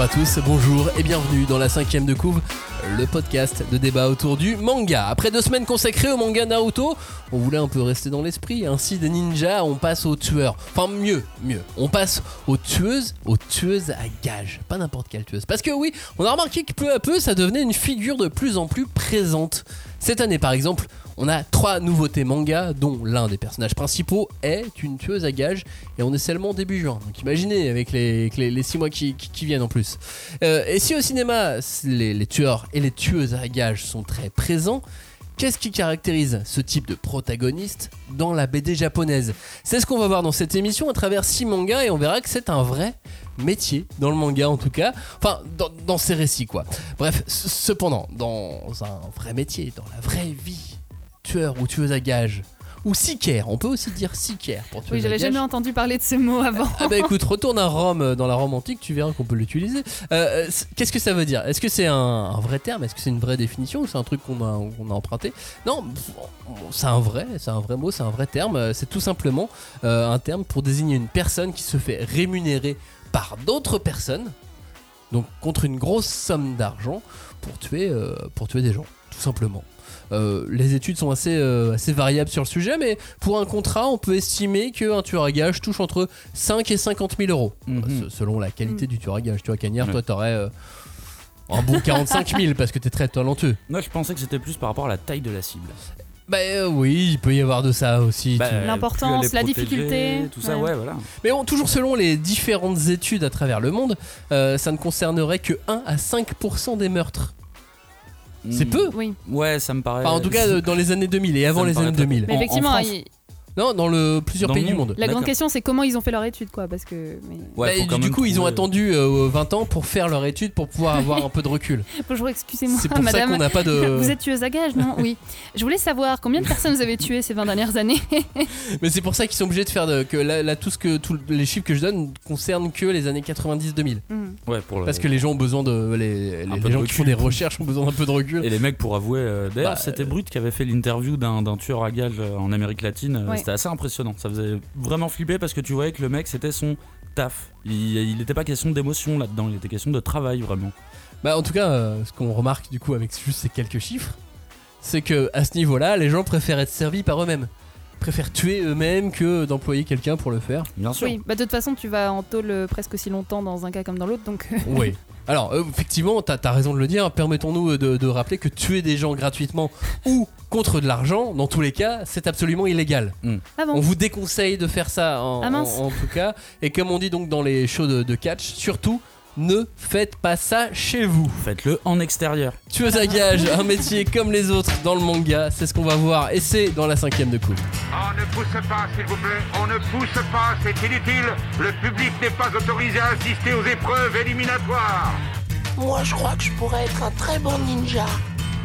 Bonjour à tous, bonjour et bienvenue dans la cinquième de couve, le podcast de débat autour du manga. Après deux semaines consacrées au manga Naruto, on voulait un peu rester dans l'esprit. Ainsi des ninjas, on passe aux tueurs. Enfin mieux, mieux. On passe aux tueuses, aux tueuses à gages. Pas n'importe quelle tueuse. Parce que oui, on a remarqué que peu à peu, ça devenait une figure de plus en plus présente. Cette année par exemple, on a trois nouveautés manga, dont l'un des personnages principaux est une tueuse à gages, et on est seulement début juin. Donc imaginez avec les, les, six mois qui, qui- viennent en plus. Euh, et si au cinéma, les, tueurs et les tueuses à gages sont très présents, Qu'est-ce qui caractérise ce type de protagoniste dans la BD japonaise? C'est ce qu'on va voir dans cette émission à travers six mangas et on verra que c'est un vrai métier dans le manga en tout cas. Enfin, dans, dans ces récits quoi. Bref, cependant, dans un vrai métier, dans la vraie vie, tueur ou tueuse à gages, ou sicaire, on peut aussi dire sicaire pour tueuse Oui, j'avais jamais entendu parler de ce mot avant. Ah bah écoute, retourne à Rome, euh, dans la Rome antique, tu verras qu'on peut l'utiliser. Euh, euh, Qu'est-ce que ça veut dire? Est-ce que c'est un, un vrai terme? Est-ce que c'est une vraie définition? Ou c'est un truc qu'on a, emprunté? Non, c'est un vrai, c'est un vrai mot, c'est un vrai terme. C'est tout simplement euh, un terme pour désigner une personne qui se fait rémunérer par d'autres personnes, donc contre une grosse somme d'argent pour tuer, euh, pour tuer des gens, tout simplement. Euh, les études sont assez, euh, assez variables sur le sujet, mais pour un contrat, on peut estimer qu'un tueur à gages touche entre 5 et 50 000 euros, Mhm. Euh, se- selon la qualité Mhm. du tueur à gages. Tu vois, Cagnard, Ouais. toi, t'aurais euh, un bon 45 000 parce que t'es très talentueux. Moi, je pensais que c'était plus par rapport à la taille de la cible. Bah euh, oui, il peut y avoir de ça aussi. Bah, tu- L'importance, la difficulté, Tout ça, ouais. ouais, voilà. Mais bon, toujours selon les différentes études à travers le monde, euh, ça ne concernerait que 1 à 5% des meurtres. C'est Hmm. peu Oui, Ouais, ça me paraît. Enfin, en tout cas, euh, dans les années 2000 et avant me les paraît années très 2000. mais En- en effectivement, France. il- Non, dans le, plusieurs Dans le pays du monde. monde. la grande D'accord. question c'est comment ils ont fait leur étude, quoi, parce que. mais- Ouais, Bah, du coup, ils ont trouver- attendu euh, 20 ans pour faire leur étude pour pouvoir avoir un peu de recul. Bonjour, excusez-moi, C'est pour ça madame. qu'on n'a pas de. Vous êtes tueuse à gages, non? Oui. Je voulais savoir combien de personnes vous avez tuées ces 20 dernières années? Mais c'est pour ça qu'ils sont obligés de faire de... que là, là, tout ce que tous les chiffres que je donne concernent que les années 90-2000 Hmm. Ouais, pour le- parce que les gens ont besoin de les, les- de gens qui font des recherches ont besoin d'un peu de recul. Et les mecs, pour avouer. euh, D'ailleurs, Bah, c'était euh, Brut qui avait fait l'interview d'un d'un tueur à gages euh, en Amérique latine. euh, Ouais. C'était assez impressionnant. Ça faisait vraiment flipper parce que tu voyais que le mec, c'était son taf. Il n'était pas question d'émotion là-dedans, il était question de travail vraiment. Bah en tout cas, euh, ce qu'on remarque du coup avec juste ces quelques chiffres, c'est que à ce niveau-là, les gens préfèrent être servis par eux-mêmes, préfèrent tuer eux-mêmes que d'employer quelqu'un pour le faire. Bien sûr. Oui, bah de toute façon, tu vas en tôle euh, presque aussi longtemps dans un cas comme dans l'autre, donc. euh, Oui. Alors, euh, effectivement, t'as as raison de le dire. Permettons-nous euh, de, de rappeler que tuer des gens gratuitement ou contre de l'argent, dans tous les cas, c'est absolument illégal. Ah bon On vous déconseille de faire ça en, Ah en- en tout cas. Et comme on dit donc dans les shows de, de catch, surtout, ne faites pas ça chez vous. Faites-le en extérieur. Tueuse à gage, un métier comme les autres dans le manga, c'est ce qu'on va voir. Et c'est dans la cinquième de coupe. On ne pousse pas, s'il vous plaît. On ne pousse pas, c'est inutile. Le public n'est pas autorisé à assister aux épreuves éliminatoires. Moi, je crois que je pourrais être un très bon ninja.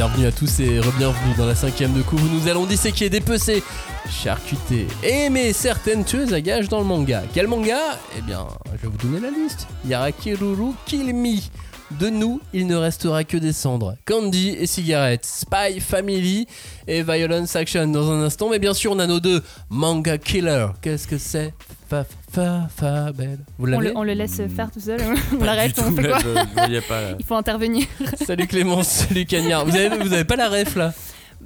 Bienvenue à tous et re-bienvenue dans la cinquième de où nous allons disséquer, dépecer, charcuter aimer certaines tueuses à gages dans le manga. Quel manga? Eh bien, je vais vous donner la liste. Yarakiruru Kill Me. De nous, il ne restera que des cendres. Candy et cigarettes, Spy Family et Violence Action dans un instant. Mais bien sûr, on a nos deux Manga Killer. Qu'est-ce que c'est? Fa fa fa belle. Vous on, le, on le laisse faire tout seul, on Pas l'arrête, du on tout, fait là, quoi je, je voyais pas. là. Il faut intervenir. Salut Clémence, salut Cagnard. Vous avez, vous avez pas la ref là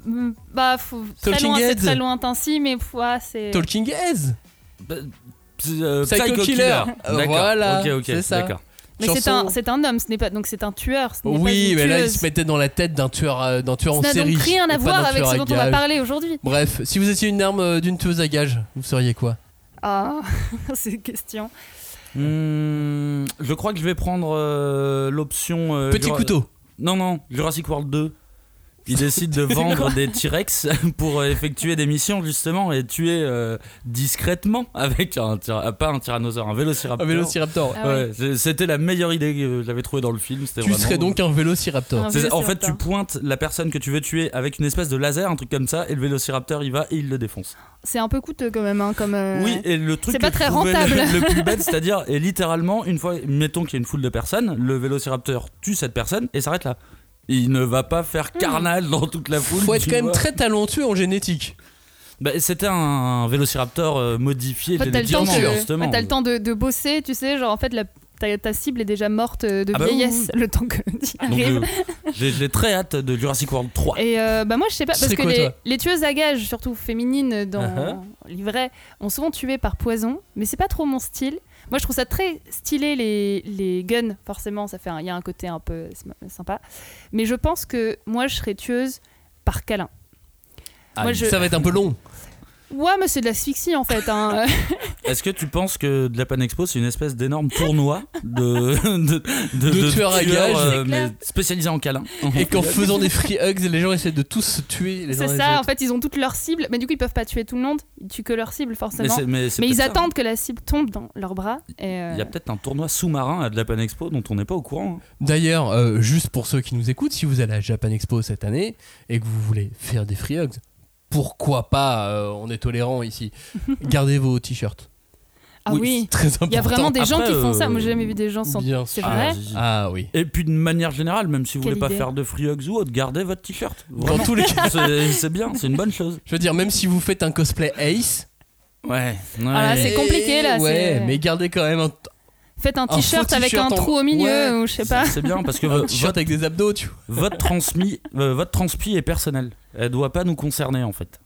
Hmm, bah, faut, très Talking loin, c'est très lointain, si, mais ouais, c'est. Talking Heads Bah, euh, Psycho Killer. Euh, D'accord. voilà, Ok, ok, c'est ça. D'accord. Mais c'est chanson- un, c'est un homme, ce n'est pas, donc c'est un tueur. Ce n'est pas Oui, une mais là, il se mettait dans la tête d'un tueur, euh, d'un tueur en Ça n'a série. donc rien à voir avec ce dont on va parler aujourd'hui. Bref, si vous étiez une arme euh, d'une tueuse à gages, vous seriez quoi? Ah, c'est une question. Hmm, je crois que je vais prendre euh, l'option. euh, Petit Jura- couteau. Non, non, Jurassic World 2. Il décide de vendre des T-Rex pour euh, effectuer des missions justement et tuer euh, discrètement avec un euh, pas un tyrannosaure, un vélociraptor. Un vélociraptor. Ah ouais. Ouais, c'est- c'était la meilleure idée que j'avais trouvée dans le film. Tu vraiment- serais donc un vélociraptor. Un En fait, tu pointes la personne que tu veux tuer avec une espèce de laser, un truc comme ça, et le vélociraptor il va et il le défonce. C'est un peu coûteux quand même, hein, comme. euh, Oui, et le truc C'est que pas très rentable. Le, le plus bête, c'est-à-dire, et littéralement, une fois, mettons qu'il y a une foule de personnes, le vélociraptor tue cette personne et s'arrête là. Il ne va pas faire Hmm. carnage dans toute la foule. Faut être quand même très talentueux en génétique. Bah, C'était un vélociraptor euh, modifié En fait, t'as le temps, de, justement. ouais, t'as le temps de, de bosser, tu sais, genre en fait, la- ta, ta cible est déjà morte euh, de Ah bah oui, vieillesse, le temps que tu arrives. euh, j'ai j'ai très hâte de Jurassic World 3. Et euh, bah moi je sais pas Ce parce que quoi, les, tueuses à gages surtout féminines dans Uh-huh. ont souvent tué par poison mais c'est pas trop mon style. Moi je trouve ça très stylé les, les guns forcément ça fait il y a un côté un peu sym- sympa mais je pense que moi je serais tueuse par câlin. Moi, je- Ça va être un peu long. Ouais mais c'est de l'asphyxie en fait. hein. Est-ce que tu penses que de la Pan Expo c'est une espèce d'énorme tournoi de, de, De tueurs à gages. euh, mais spécialisés en câlin Et qu'en faisant des free hugs, les gens essaient de tous se tuer les uns c'est les ça en fait ils ont toutes leurs cibles mais du coup ils peuvent pas tuer tout le monde ils tuent que leur cible forcément. mais ils ça. attendent que la cible tombe dans leurs bras. Et euh, Il y a peut-être un tournoi sous-marin à de la Pan Expo dont on n'est pas au courant. hein. D'ailleurs, euh, juste pour ceux qui nous écoutent, si vous allez à Japan Expo cette année et que vous voulez faire des free hugs, pourquoi pas, euh, on est tolérant ici, gardez vos t-shirts. ah oui, Très important. il y a vraiment des gens Après, qui font ça. euh, Moi j'ai jamais vu des gens sans. Bien C'est vrai. Ah oui. Et puis de manière générale, même si vous Quelle voulez pas idée. faire de free hugs ou autre, gardez votre t-shirt. Dans tous les cas, C'est bien, c'est une bonne chose. je veux dire, même si vous faites un cosplay Ace, Ouais. ouais. Ah, c'est compliqué, là, Ouais, mais gardez quand même un, Faites un Un t-shirt avec un en- trou au milieu Ouais. ou je sais pas. C'est bien parce que un vo- t-shirt votre, avec des abdos, tu vois. votre transmis, euh, votre transpi est personnel. Elle doit pas nous concerner en fait.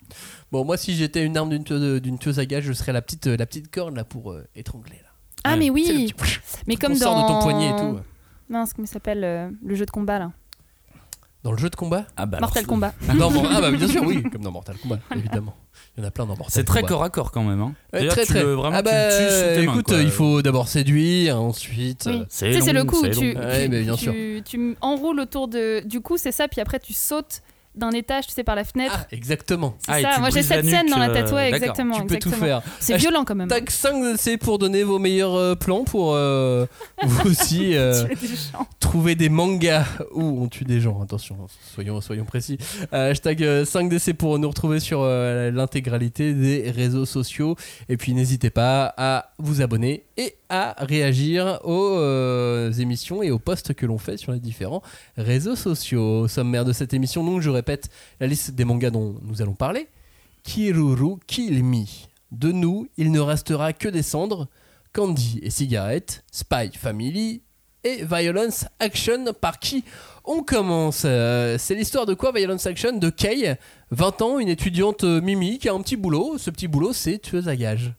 Bon, moi, si j'étais une arme d'une tueuse, d'une tueuse à gages, je serais la petite, euh, la petite corde là pour euh, étrangler. Là. Ah mais oui, petit- mais comme sort dans de ton poignet et tout. Mince, comment il s'appelle euh, le jeu de combat là Dans le jeu de combat Ah bah Mortal alors, Kombat. Non, bon, ah bah bien sûr, oui, comme dans Mortal Kombat, évidemment. Il y en a plein dans Mortal C'est très Kombat. corps à corps quand même. Hein. Très tu très. le- vraiment, ah tu bah, le tues sous tes mains, écoute, quoi. il faut d'abord séduire, ensuite. Oui. euh, C'est Tu sais, c'est le coup, tu. Ouais, tu- mais bien tu- sûr. tu enroules autour de, du coup c'est ça, puis après tu sautes d'un étage, tu sais, par la fenêtre. Ah, exactement. c'est Ah, ça, moi j'ai cette scène dans la euh, tête, ouais, d'accord. exactement. tu peux exactement. tout faire. C'est violent quand même. Tac 5 c'est pour donner vos meilleurs euh, plans pour euh, vous aussi euh, des trouver des mangas où on tue des gens. Attention, soyons, soyons précis. Euh, hashtag euh, 5DC pour nous retrouver sur euh, l'intégralité des réseaux sociaux. Et puis n'hésitez pas à vous abonner et à réagir aux euh, émissions et aux posts que l'on fait sur les différents réseaux sociaux. Au sommaire de cette émission, donc je répète la liste des mangas dont nous allons parler. Kiruru Kill Me. De nous, il ne restera que des cendres, Candy et Cigarette, Spy Family et Violence Action par qui on commence. Euh, c'est l'histoire de quoi Violence Action? De Kay, 20 ans, une étudiante euh, Mimi qui a un petit boulot. Ce petit boulot, c'est tueuse à gages.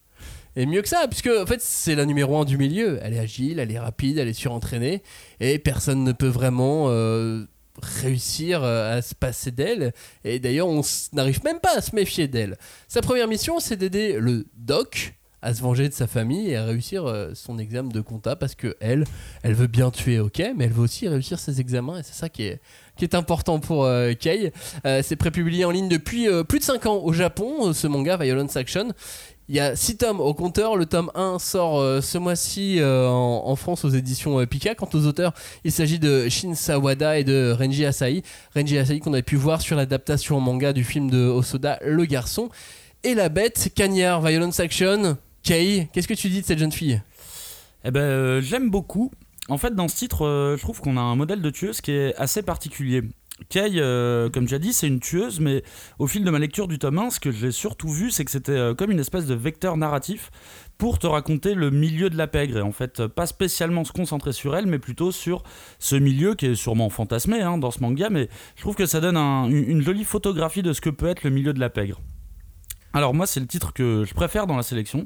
Et mieux que ça, puisque en fait c'est la numéro 1 du milieu. Elle est agile, elle est rapide, elle est surentraînée, et personne ne peut vraiment euh, réussir euh, à se passer d'elle. Et d'ailleurs, on n'arrive même pas à se méfier d'elle. Sa première mission, c'est d'aider le doc à se venger de sa famille et à réussir euh, son examen de compta parce que elle, elle veut bien tuer, ok, mais elle veut aussi réussir ses examens et c'est ça qui est, qui est important pour euh, Kei. C'est prépublié en ligne depuis plus de 5 ans au Japon, ce manga Violence Action. Il y a 6 tomes au compteur. Le tome 1 sort euh, ce mois-ci euh, en, France aux éditions euh, Pika. Quant aux auteurs, il s'agit de Shin Sawada et de Renji Asai. Renji Asai qu'on avait pu voir sur l'adaptation en manga du film de Osoda, Le Garçon. Et la bête, Cagnard, Violence Action. Kei, qu'est-ce que tu dis de cette jeune fille? Eh ben, j'aime beaucoup. En fait, dans ce titre, je trouve qu'on a un modèle de tueuse qui est assez particulier. Kay, euh, comme tu as dit, c'est une tueuse, mais au fil de ma lecture du tome 1, ce que j'ai surtout vu, c'est que c'était euh, comme une espèce de vecteur narratif pour te raconter le milieu de la pègre. Et en fait, pas spécialement se concentrer sur elle, mais plutôt sur ce milieu qui est sûrement fantasmé hein, dans ce manga, mais je trouve que ça donne un- une, une jolie photographie de ce que peut être le milieu de la pègre. Alors moi c'est le titre que je préfère dans la sélection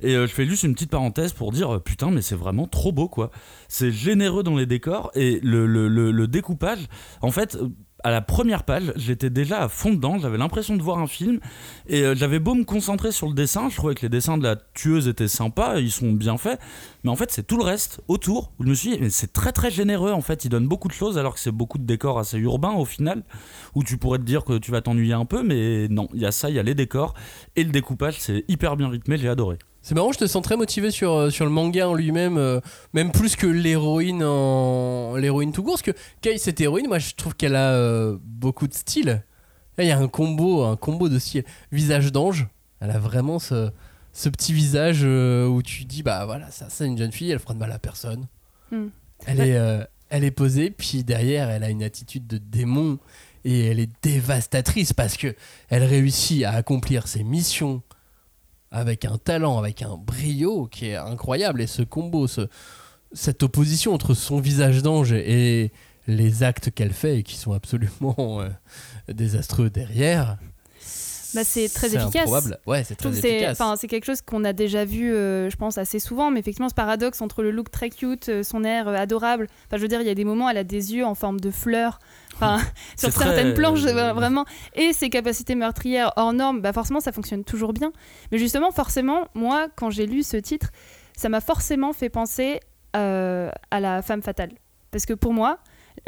et euh, je fais juste une petite parenthèse pour dire euh, putain mais c'est vraiment trop beau quoi. C'est généreux dans les décors et le, découpage en fait euh, à la première page, j'étais déjà à fond dedans, j'avais l'impression de voir un film, et euh, j'avais beau me concentrer sur le dessin, je trouvais que les dessins de la tueuse étaient sympas, ils sont bien faits, mais en fait c'est tout le reste autour, où je me suis dit, c'est très très généreux en fait, ils donnent beaucoup de choses, alors que c'est beaucoup de décors assez urbains au final, où tu pourrais te dire que tu vas t'ennuyer un peu, mais non, il y a ça, il y a les décors, et le découpage, c'est hyper bien rythmé, j'ai adoré. C'est marrant, je te sens très motivé sur, euh, sur le manga en lui-même, euh, même plus que l'héroïne en l'héroïne tout court. Parce que Kei, cette héroïne, moi je trouve qu'elle a euh, beaucoup de style. Là, il y a un combo, un combo de style. Visage d'ange, elle a vraiment ce, ce petit visage euh, où tu dis, bah voilà, ça, c'est une jeune fille, elle fera de mal à personne. Hmm. Elle, est, elle est posée, puis derrière, elle a une attitude de démon et elle est dévastatrice parce que elle réussit à accomplir ses missions avec un talent, avec un brio qui est incroyable. Et ce combo, ce- cette opposition entre son visage d'ange et les actes qu'elle fait et qui sont absolument euh, désastreux derrière. Bah, c'est très efficace. improbable. Ouais, c'est très efficace. c'est quelque chose qu'on a déjà vu, euh, je pense, assez souvent, mais effectivement, ce paradoxe entre le look très cute, euh, son air euh, adorable. Enfin, je veux dire, il y a des moments, elle a des yeux en forme de fleurs. Enfin, sur très, certaines planches, vraiment. Et ses capacités meurtrières hors normes, bah forcément, ça fonctionne toujours bien. Mais justement, forcément, moi, quand j'ai lu ce titre, ça m'a forcément fait penser euh, à la femme fatale. Parce que pour moi,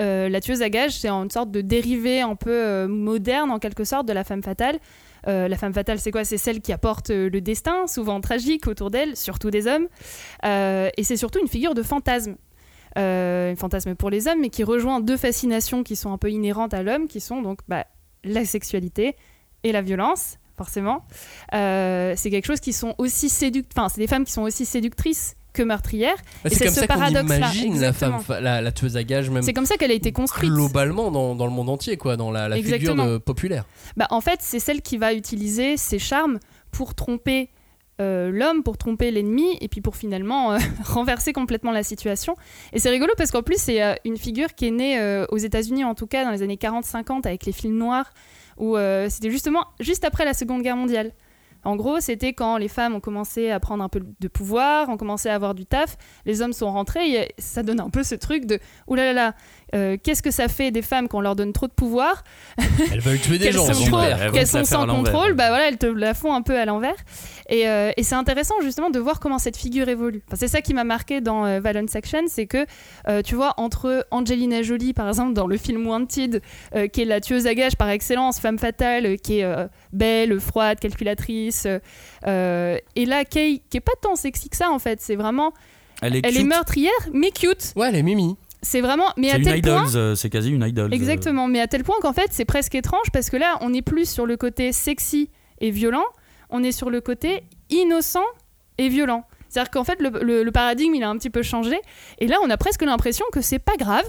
euh, la tueuse à gages, c'est une sorte de dérivé un peu euh, moderne, en quelque sorte, de la femme fatale. Euh, la femme fatale, c'est quoi? C'est celle qui apporte euh, le destin, souvent tragique, autour d'elle, surtout des hommes. Euh, et c'est surtout une figure de fantasme. Euh, un fantasme pour les hommes, mais qui rejoint deux fascinations qui sont un peu inhérentes à l'homme, qui sont donc bah, la sexualité et la violence, forcément. C'est quelque chose qui sont aussi. Enfin, c'est des femmes qui sont aussi séductrices que meurtrières. Bah, et c'est comme ce ça qu'on imagine la femme, la, la tueuse à gages, même C'est comme ça qu'elle a été construite. globalement dans, dans le monde entier, quoi, dans la, la figure de- populaire. Bah, en fait, c'est celle qui va utiliser ses charmes pour tromper euh, l'homme, pour tromper l'ennemi, et puis pour finalement euh, renverser complètement la situation. Et c'est rigolo parce qu'en plus, c'est euh, une figure qui est née aux États-Unis, en tout cas dans les années 40-50, avec les films noirs, où c'était justement juste après la Seconde Guerre mondiale. En gros, c'était quand les femmes ont commencé à prendre un peu de pouvoir, ont commencé à avoir du taf, les hommes sont rentrés, et ça donne un peu ce truc de « Ouh là là là, euh, qu'est-ce que ça fait des femmes qu'on leur donne trop de pouvoir Elles veulent tuer des qu'elles gens. sont, elles vont trop- elles qu'elles sont sans contrôle, bah voilà, elles te la font un peu à l'envers. Et, euh, et c'est intéressant justement de voir comment cette figure évolue. Enfin, c'est ça qui m'a marqué dans euh, Valence Action, c'est que euh, tu vois entre Angelina Jolie par exemple dans le film Wanted, qui est la tueuse à gages par excellence, femme fatale, qui est belle, froide, calculatrice, et là Kay, qui est pas tant sexy que ça en fait, c'est vraiment, Elle est elle est meurtrière mais cute. Ouais, elle est mimi. C'est vraiment, mais à une tel point. euh, c'est quasi une idol. Exactement, mais à tel point qu'en fait c'est presque étrange parce que là on est plus sur le côté sexy et violent, on est sur le côté innocent et violent. C'est-à-dire qu'en fait le, le- le paradigme il a un petit peu changé et là on a presque l'impression que c'est pas grave.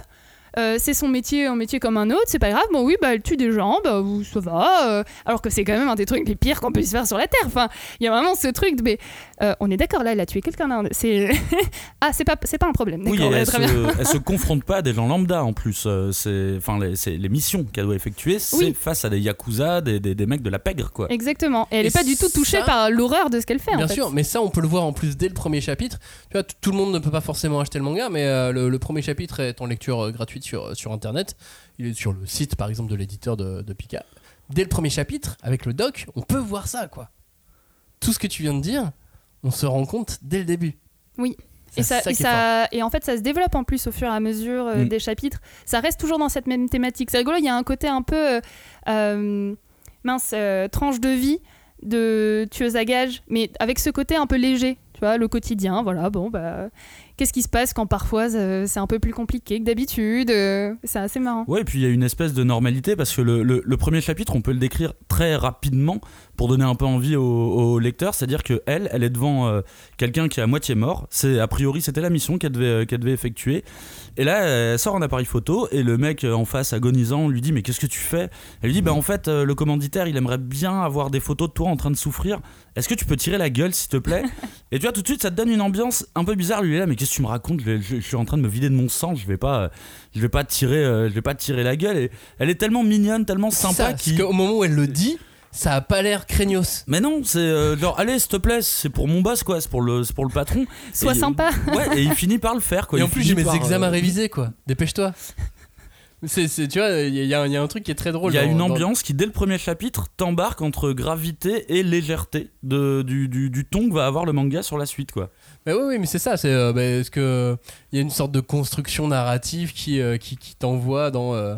Euh, c'est son métier, un métier comme un autre, c'est pas grave. Bon, oui, bah, elle tue des gens, bah, ça va. euh, alors que c'est quand même un des trucs les pires qu'on puisse faire sur la Terre. Enfin, il y a vraiment ce truc de. Mais euh, on est d'accord, là, elle a tué quelqu'un. C'est. ah, c'est pas, c'est pas un problème. Oui, elle, très bien. se, elle se confronte pas à des gens lambda en plus. euh, C'est, enfin, les, c'est- les missions qu'elle doit effectuer, c'est Oui. face à des yakuza, des, des, des mecs de la pègre, quoi. Exactement. Et elle Et est pas du tout touchée ça- par l'horreur de ce qu'elle fait. Bien en fait. sûr, mais ça on peut le voir en plus dès le premier chapitre. Tu vois, tout le monde ne peut pas forcément acheter le manga, mais euh, le, le premier chapitre est en lecture euh, gratuite sur, sur internet. Il est sur le site par exemple de l'éditeur de, de Pika. Dès le premier chapitre, avec le doc, on peut voir ça quoi. Tout ce que tu viens de dire, on se rend compte dès le début. Oui. C'est Et, ça, ça et, ça, et en fait, ça se développe en plus au fur et à mesure euh, Mm. des chapitres. Ça reste toujours dans cette même thématique. C'est rigolo, il y a un côté un peu euh, euh, mince, euh, tranche de vie de tueuse à gages, mais avec ce côté un peu léger. Tu vois, le quotidien, voilà, bon, bah, qu'est-ce qui se passe quand parfois euh, c'est un peu plus compliqué que d'habitude euh, C'est assez marrant. Ouais, et puis il y a une espèce de normalité parce que le, le- le premier chapitre, on peut le décrire très rapidement pour donner un peu envie au, au lecteur. C'est-à-dire que elle, elle est devant euh, quelqu'un qui est à moitié mort. C'est a priori c'était la mission qu'elle devait, euh, qu'elle devait effectuer. Et là, elle sort un appareil photo et le mec euh, en face agonisant lui dit mais qu'est-ce que tu fais? Elle lui dit bah en fait euh, le commanditaire il aimerait bien avoir des photos de toi en train de souffrir. Est-ce que tu peux tirer la gueule s'il te plaît? Et tu vois tout de suite ça te donne une ambiance un peu bizarre. Lui il est là mais qu'est-ce que tu me racontes? Je, je- je suis en train de me vider de mon sang. Je vais pas, je vais pas tirer, je vais pas tirer la gueule. Et elle est tellement mignonne, tellement Ça, sympa parce qui. qu'au moment où elle le dit, ça a pas l'air craignos. Mais non, c'est euh, genre allez s'il te plaît, c'est pour mon boss quoi, c'est pour le, c'est pour le patron. Sois Et- sympa. Ouais, et il finit par le faire quoi. Et Il en plus j'ai mes par, examens à euh, réviser quoi. Dépêche-toi. C'est, c'est- tu vois, il y, a- il y a un- il y a un truc qui est très drôle. Il y a dans- une dans- ambiance qui, dès le premier chapitre, t'embarque entre gravité et légèreté de, du, du, du ton que va avoir le manga sur la suite, quoi. Mais oui, oui, mais c'est ça. C'est euh, bah, est-ce que il y a une sorte de construction narrative qui euh, qui, qui t'envoie dans, euh,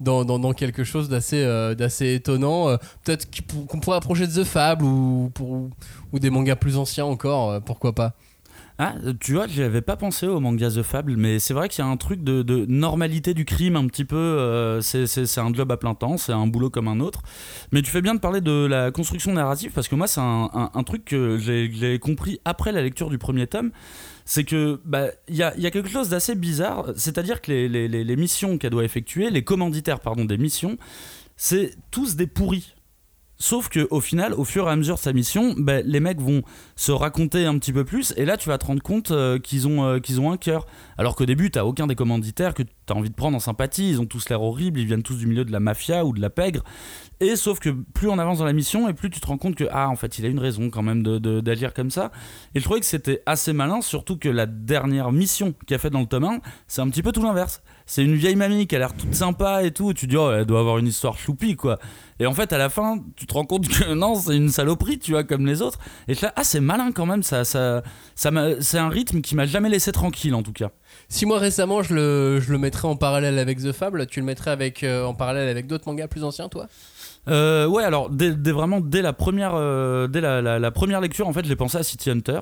dans, quelque chose d'assez euh, étonnant. euh, Peut-être qu'on pourrait approcher de The Fable ou ou des mangas plus anciens encore. euh, pourquoi pas Ah, tu vois, j'y avais pas pensé au manga The Fable, mais c'est vrai qu'il y a un truc de, normalité du crime un petit peu. euh, c'est- un job à plein temps, c'est un boulot comme un autre. Mais tu fais bien de parler de la construction narrative parce que moi, c'est un, truc que j'ai compris après la lecture du premier tome. C'est que bah, il y, a, quelque chose d'assez bizarre, c'est-à-dire que les- les missions qu'elle doit effectuer, les commanditaires pardon, des missions, c'est tous des pourris. Sauf que au final, au fur et à mesure de sa mission, bah, les mecs vont se raconter un petit peu plus, et là tu vas te rendre compte euh, qu'ils ont, euh, ont un cœur. Alors qu'au début, t'as aucun des commanditaires que t'as envie de prendre en sympathie, ils ont tous l'air horribles, ils viennent tous du milieu de la mafia ou de la pègre. Et sauf que plus on avance dans la mission, et plus tu te rends compte que, ah, en fait, il a une raison quand même de- de- d'agir comme ça. Et je trouvais que c'était assez malin, surtout que la dernière mission qu'il a faite dans le tome 1, c'est un petit peu tout l'inverse. C'est une vieille mamie qui a l'air toute sympa et tout, et tu dis, oh, elle doit avoir une histoire choupi, quoi. Et en fait, à la fin, tu te rends compte que non, c'est une saloperie, tu vois, comme les autres. Et là, ah, c'est malin quand même, ça, ça, ça c'est un rythme qui m'a jamais laissé tranquille, en tout cas. Si moi récemment je le, je le mettrais en parallèle avec The Fable, tu le mettrais avec, euh, en parallèle avec d'autres mangas plus anciens, toi? Euh, ouais, alors dès, dès vraiment dès la première, euh, dès la, la- la première lecture, en fait, j'ai pensé à City Hunter.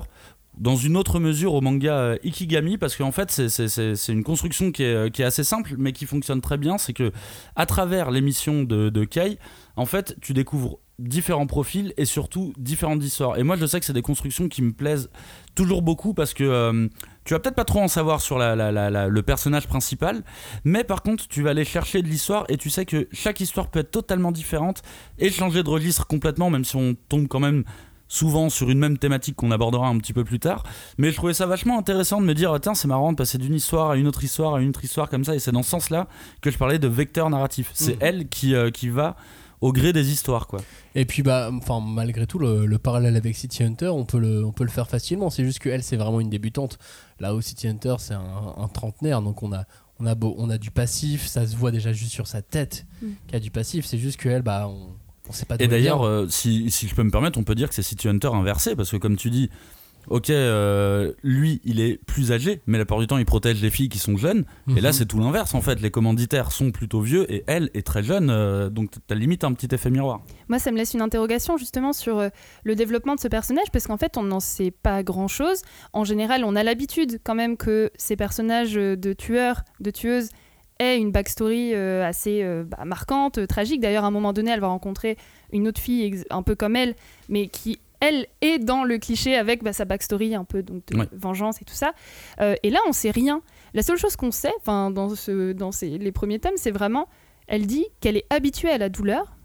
Dans une autre mesure au manga euh, Ikigami, parce qu'en fait, c'est- une construction qui est, qui est assez simple, mais qui fonctionne très bien. C'est que à travers l'émission de, Kei, en fait, tu découvres différents profils et surtout différentes histoires. Et moi, je sais que c'est des constructions qui me plaisent toujours beaucoup parce que euh, tu vas peut-être pas trop en savoir sur le personnage principal, mais par contre, tu vas aller chercher de l'histoire et tu sais que chaque histoire peut être totalement différente et changer de registre complètement, même si on tombe quand même souvent sur une même thématique qu'on abordera un petit peu plus tard. Mais je trouvais ça vachement intéressant de me dire, tiens, c'est marrant de passer d'une histoire à une autre histoire à une autre histoire comme ça, et c'est dans ce sens-là que je parlais de vecteur narratif. C'est Mhm. elle qui, euh, qui va au gré des histoires, quoi. Et puis bah, enfin malgré tout le, le parallèle avec City Hunter, on peut le, on peut le faire facilement. C'est juste que elle c'est vraiment une débutante. Là où City Hunter c'est un, un trentenaire, donc on a, on a beau, on a du passif, ça se voit déjà juste sur sa tête Mm. qu'il y a du passif. C'est juste que elle bah on, on sait pas. d'où Et d'ailleurs, euh, si, si je peux me permettre, on peut dire que c'est City Hunter inversé, parce que comme tu dis, ok, euh, lui, il est plus âgé, mais la plupart du temps, il protège les filles qui sont jeunes. Et là, Mhm. c'est tout l'inverse, en fait. Les commanditaires sont plutôt vieux, et elle est très jeune, euh, donc t'as limite un petit effet miroir. Moi, ça me laisse une interrogation justement sur euh, le développement de ce personnage, parce qu'en fait, on n'en sait pas grand-chose. En général, on a l'habitude quand même que ces personnages de tueurs, de tueuses, aient une backstory euh, assez euh, bah, marquante, euh, tragique. D'ailleurs, à un moment donné, elle va rencontrer une autre fille un peu comme elle, mais qui, elle, est dans le cliché avec bah, sa backstory un peu donc, de Ouais. vengeance et tout ça. Euh, et là, on sait rien. La seule chose qu'on sait, enfin, dans, ce, dans ces- les premiers tomes, c'est vraiment, elle dit qu'elle est habituée à la douleur.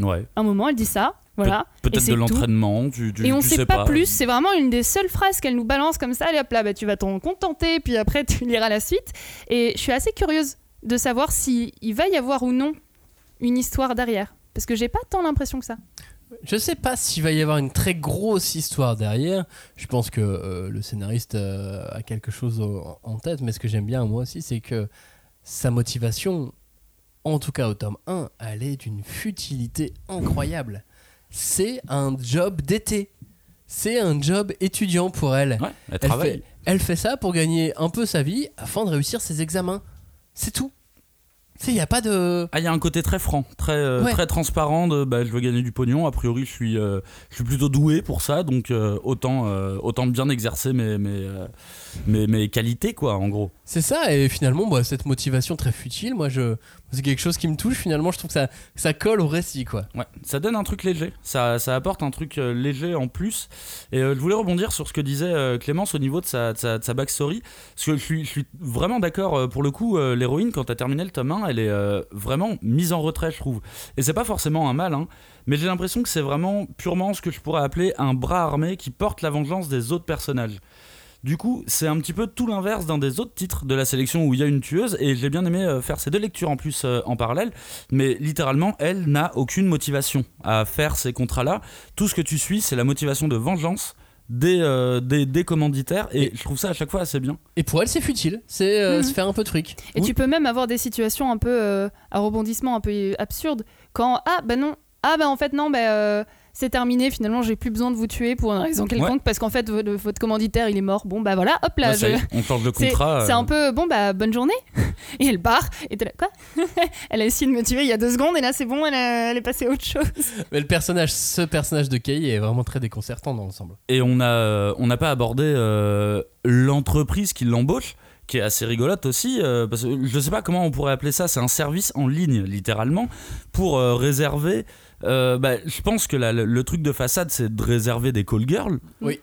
Ouais. Un moment, elle dit ça, voilà. Peut-être de l'entraînement, tu- Et on tu sait, pas, plus, c'est vraiment une des seules phrases qu'elle nous balance comme ça, allez hop là, bah, tu vas t'en contenter, puis après tu liras la suite. Et je suis assez curieuse de savoir si il va y avoir ou non une histoire derrière. Parce que j'ai pas tant l'impression que ça. Je sais pas s'il va y avoir une très grosse histoire derrière. Je pense que euh, le scénariste euh, a quelque chose en, en tête, mais ce que j'aime bien moi aussi, c'est que sa motivation, en tout cas au tome 1, elle est d'une futilité incroyable. C'est un job d'été. C'est un job étudiant pour elle. Ouais, elle fait, elle fait ça pour gagner un peu sa vie afin de réussir ses examens. C'est tout. Il n'y a pas de... Ah, il y a un côté très franc, très, euh, Ouais. très transparent de bah, je veux gagner du pognon. A priori, je suis, euh, je suis plutôt doué pour ça, donc euh, autant, autant bien exercer mes, mes, mes, mes qualités, quoi, en gros. C'est ça, et finalement, bah, cette motivation très futile, moi, je, c'est quelque chose qui me touche. Finalement, je trouve que ça, ça colle au récit, quoi. Ouais, ça donne un truc léger, ça, ça apporte un truc euh, léger en plus. Et euh, je voulais rebondir sur ce que disait euh, Clémence au niveau de sa, de sa, de sa backstory, parce que je suis, je suis vraiment d'accord, pour le coup, l'héroïne, quand a terminé le tome 1, elle est vraiment mise en retrait, je trouve. Et c'est pas forcément un mal, hein, mais j'ai l'impression que c'est vraiment purement ce que je pourrais appeler un bras armé qui porte la vengeance des autres personnages. Du coup, c'est un petit peu tout l'inverse d'un des autres titres de la sélection où il y a une tueuse, et j'ai bien aimé euh, faire ces deux lectures en plus euh, en parallèle, mais littéralement, elle n'a aucune motivation à faire ces contrats-là. Tout ce que tu suis, c'est la motivation de vengeance des, euh, des, des commanditaires et je trouve ça à chaque fois assez bien. Et pour elle, c'est futile. C'est euh, Mhm. se faire un peu de fric. Et Oui. tu peux même avoir des situations un peu euh, à rebondissement, un peu absurdes. Quand, ah bah non, ah bah en fait non, bah, euh, c'est terminé, finalement j'ai plus besoin de vous tuer pour une raison quelconque parce qu'en fait vo- votre commanditaire il est mort. Bon bah voilà, hop là, Ouais, je- on change de c'est contrat. c'est euh, un peu bon bah bonne journée. et elle part, et t'es là, quoi? Elle a essayé de me tuer il y a deux secondes et là c'est bon, elle, a- elle est passée à autre chose. Mais le personnage, ce personnage de Kay est vraiment très déconcertant dans l'ensemble. Et on a euh, on n'a pas abordé euh, l'entreprise qui l'embauche, qui est assez rigolote aussi, euh, parce que je sais pas comment on pourrait appeler ça. C'est un service en ligne, littéralement, pour euh, réserver. Euh, bah, je pense que la- le, le truc de façade, c'est de réserver des call girls. Oui.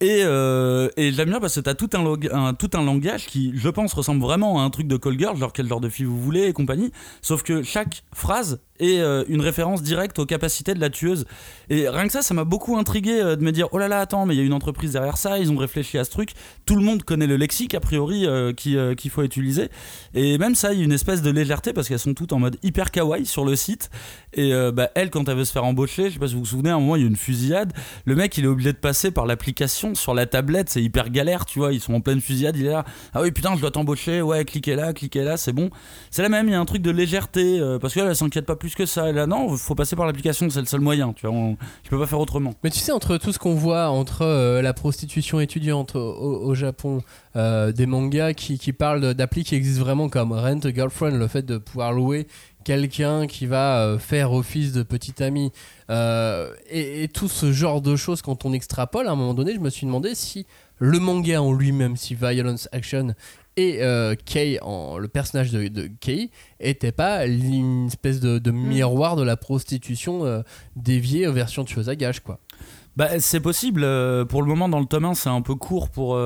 Et, euh, et j'aime bien parce que tu as tout un, log- un- tout un langage qui, je pense, ressemble vraiment à un truc de call girl, genre quel genre de fille vous voulez et compagnie. Sauf que chaque phrase est euh, une référence directe aux capacités de la tueuse. Et rien que ça, ça m'a beaucoup intrigué euh, de me dire oh là là, attends, mais il y a une entreprise derrière ça, ils ont réfléchi à ce truc. Tout le monde connaît le lexique, a priori, euh, euh, qu'il faut utiliser. Et même ça, il y a une espèce de légèreté parce qu'elles sont toutes en mode hyper kawaii sur le site. Et bah, elle, quand elle veut se faire embaucher, je sais pas si vous vous souvenez, à un moment, il y a une fusillade. Le mec, il est obligé de passer par l'application sur la tablette, c'est hyper galère, tu vois. Ils sont en pleine fusillade, il est là. Ah oui, putain, je dois t'embaucher, ouais, cliquez là, cliquez là, c'est bon. C'est la même, il y a un truc de légèreté parce qu'elle, elle s'inquiète pas plus que ça. Là, non, faut passer par l'application, c'est le seul moyen, tu vois. on- je peux pas faire autrement. Mais tu sais, entre tout ce qu'on voit, entre euh, la prostitution étudiante au, Japon, euh, des mangas qui, parlent d'applis qui existent vraiment comme Rent a Girlfriend, le fait de pouvoir louer quelqu'un qui va euh, faire office de petit ami, et, et tout ce genre de choses, quand on extrapole, à un moment donné, je me suis demandé si le manga en lui-même, si Violence Action et euh, en, le personnage de, de Kei, était pas une espèce de, de miroir de la prostitution euh, déviée aux versions tueuse à gages, quoi. Bah, c'est possible. euh, pour le moment, dans le tome 1, c'est un peu court pour,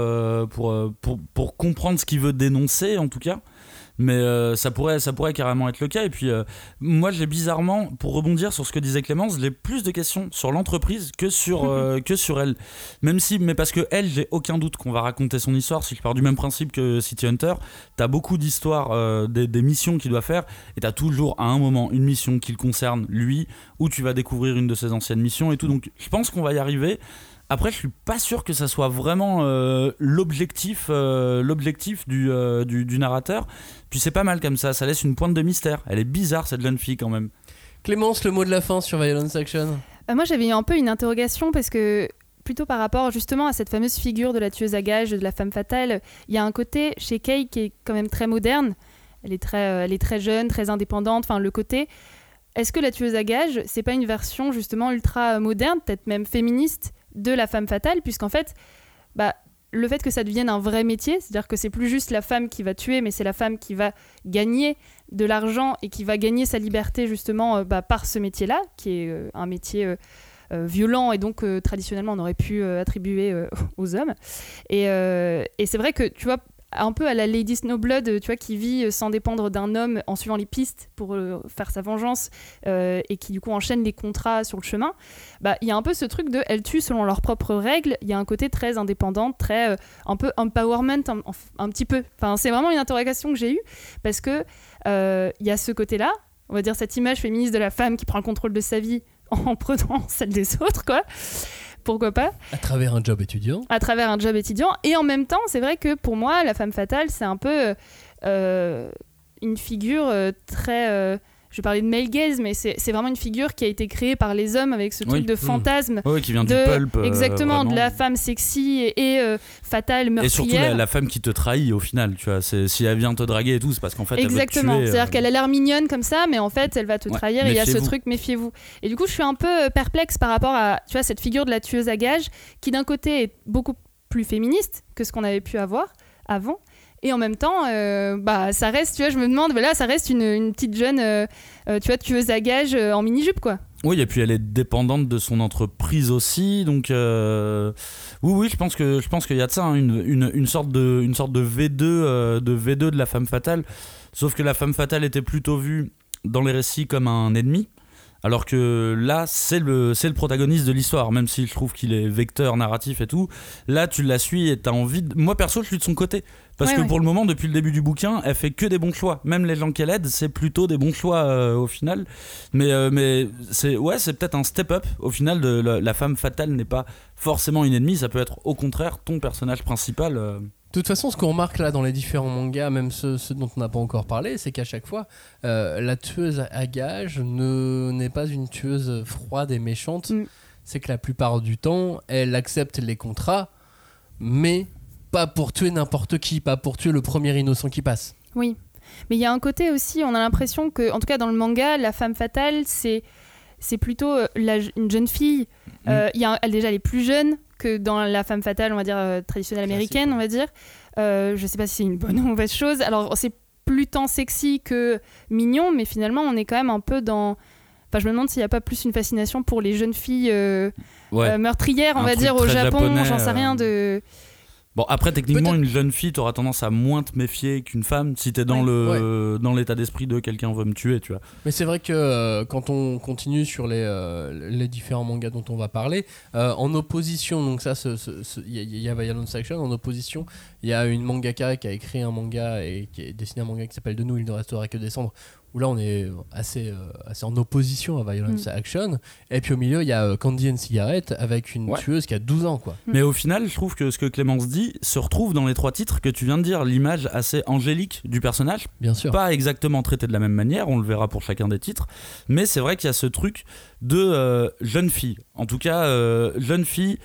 pour, pour, pour comprendre ce qu'il veut dénoncer, en tout cas. Mais euh, ça, pourrait, ça pourrait carrément être le cas. Et puis, euh, moi, j'ai bizarrement, pour rebondir sur ce que disait Clémence, j'ai plus de questions sur l'entreprise que sur, euh, que sur elle. Même si, mais parce que elle, j'ai aucun doute qu'on va raconter son histoire. Si je pars du même principe que City Hunter, t'as beaucoup d'histoires, des, des missions qu'il doit faire, et t'as toujours à un moment une mission qui le concerne lui, où tu vas découvrir une de ses anciennes missions et tout. Donc, je pense qu'on va y arriver. Après, je suis pas sûr que ça soit vraiment euh, l'objectif, euh, l'objectif du, euh, du, du narrateur. Puis c'est pas mal comme ça, ça laisse une pointe de mystère. Elle est bizarre cette jeune fille quand même. Clémence, le mot de la fin sur Violence Action Euh, moi, j'avais un peu une interrogation parce que, plutôt par rapport justement à cette fameuse figure de la tueuse à gages, de la femme fatale, il y a un côté chez Kay qui est quand même très moderne. Elle est très, euh, elle est très jeune, très indépendante. Enfin, le côté. Est-ce que la tueuse à gages, c'est pas une version justement ultra moderne, peut-être même féministe, de la femme fatale, puisqu'en fait, bah, le fait que ça devienne un vrai métier, c'est-à-dire que c'est plus juste la femme qui va tuer, mais c'est la femme qui va gagner de l'argent et qui va gagner sa liberté justement euh, bah, par ce métier-là, qui est euh, un métier euh, violent et donc traditionnellement on aurait pu attribuer aux hommes. Et, et c'est vrai que tu vois un peu à la Lady Snowblood, tu vois, qui vit euh, sans dépendre d'un homme en suivant les pistes pour euh, faire sa vengeance euh, et qui du coup enchaîne les contrats sur le chemin. Bah, il y a un peu ce truc de elle tue selon leurs propres règles. Il y a un côté très indépendant, très un peu empowerment, un, un- petit peu. Enfin, c'est vraiment une interrogation que j'ai eue parce que il y a ce côté-là, on va dire cette image féministe de la femme qui prend le contrôle de sa vie en prenant celle des autres, quoi. Pourquoi pas à travers un job étudiant. à travers un job étudiant. Et en même temps, c'est vrai que pour moi, la femme fatale, c'est un peu euh, une figure euh, très. Je parler de male gaze, mais c'est vraiment une figure qui a été créée par les hommes avec ce truc Oui. de fantasme. Ouais, qui vient De, du pulp. euh, exactement, de la femme sexy et, et, euh, fatale, Et meurtrière. surtout la, la femme qui te trahit au final, tu vois. Si elle vient te draguer et tout, c'est parce qu'en fait Exactement, c'est-à-dire euh, qu'elle a l'air mignonne comme ça, mais en fait, elle va te Ouais, trahir et il y a ce truc, méfiez-vous. Et du coup, je suis un peu perplexe par rapport à tu vois, cette figure de la tueuse à gages qui, d'un côté, est beaucoup plus féministe que ce qu'on avait pu avoir avant. Et en même temps, euh, bah, ça reste, tu vois, je me demande, bah là, ça reste une, petite jeune, euh, euh, tu vois, tueuse à gages euh, en mini-jupe, quoi. Oui, et puis elle est dépendante de son entreprise aussi, donc oui, oui, je pense que je pense qu'il y a de ça, hein, une, une, sorte de une de V2 euh, de V2 de la femme fatale, sauf que la femme fatale était plutôt vue dans les récits comme un ennemi, Alors que là, c'est le, c'est le protagoniste de l'histoire, même si je trouve qu'il est vecteur narratif et tout. Là, tu la suis et t'as envie. De... Moi, perso, je suis de son côté. Parce Ouais, que ouais. pour le moment, depuis le début du bouquin, elle fait que des bons choix. Même les gens qu'elle aide, c'est plutôt des bons choix euh, au final. Mais, euh, mais c'est ouais, c'est peut-être un step-up. Au final, de, la, la femme fatale n'est pas forcément une ennemie. Ça peut être au contraire ton personnage principal. euh. De toute façon, ce qu'on remarque là dans les différents mangas, même ceux, ceux dont on n'a pas encore parlé, c'est qu'à chaque fois, euh, la tueuse à gages ne n'est pas une tueuse froide et méchante. Mm. C'est que la plupart du temps, elle accepte les contrats, mais pas pour tuer n'importe qui, pas pour tuer le premier innocent qui passe. Oui. Mais il y a un côté aussi, on a l'impression que, en tout cas dans le manga, la femme fatale, c'est c'est plutôt euh, la, une jeune fille. Euh, il y a, elle déjà, elle est plus jeune que dans la femme fatale, on va dire euh, traditionnelle américaine, on va dire. Euh, je sais pas si c'est une bonne ou mauvaise chose. Alors c'est plus tant sexy que mignon, mais finalement on est quand même un peu dans. Enfin, je me demande s'il n'y a pas plus une fascination pour les jeunes filles euh, Ouais. euh, meurtrières, on Un va dire, au Japon, j'en sais rien de. Bon, après, techniquement, une jeune fille, t'auras tendance à moins te méfier qu'une femme si t'es dans le dans l'état d'esprit de quelqu'un veut me tuer, tu vois. Mais c'est vrai que euh, quand on continue sur les, euh, les différents mangas dont on va parler, euh, en opposition, donc ça, y, il y a Violence Action, en opposition, il y a une mangaka qui a écrit un manga et qui a dessiné un manga qui s'appelle De nous, il ne restera que descendre, où là on est assez, euh, assez en opposition à Violence Action. Et puis au milieu, il y a euh, Candy and Cigarette avec une Ouais. tueuse qui a 12 ans, quoi. Mm. Mais au final, je trouve que ce que Clémence dit se retrouve dans les trois titres que tu viens de dire. L'image assez angélique du personnage, Bien sûr. pas exactement traitée de la même manière, on le verra pour chacun des titres, mais c'est vrai qu'il y a ce truc de euh, jeune fille. En tout cas, euh, jeune fille.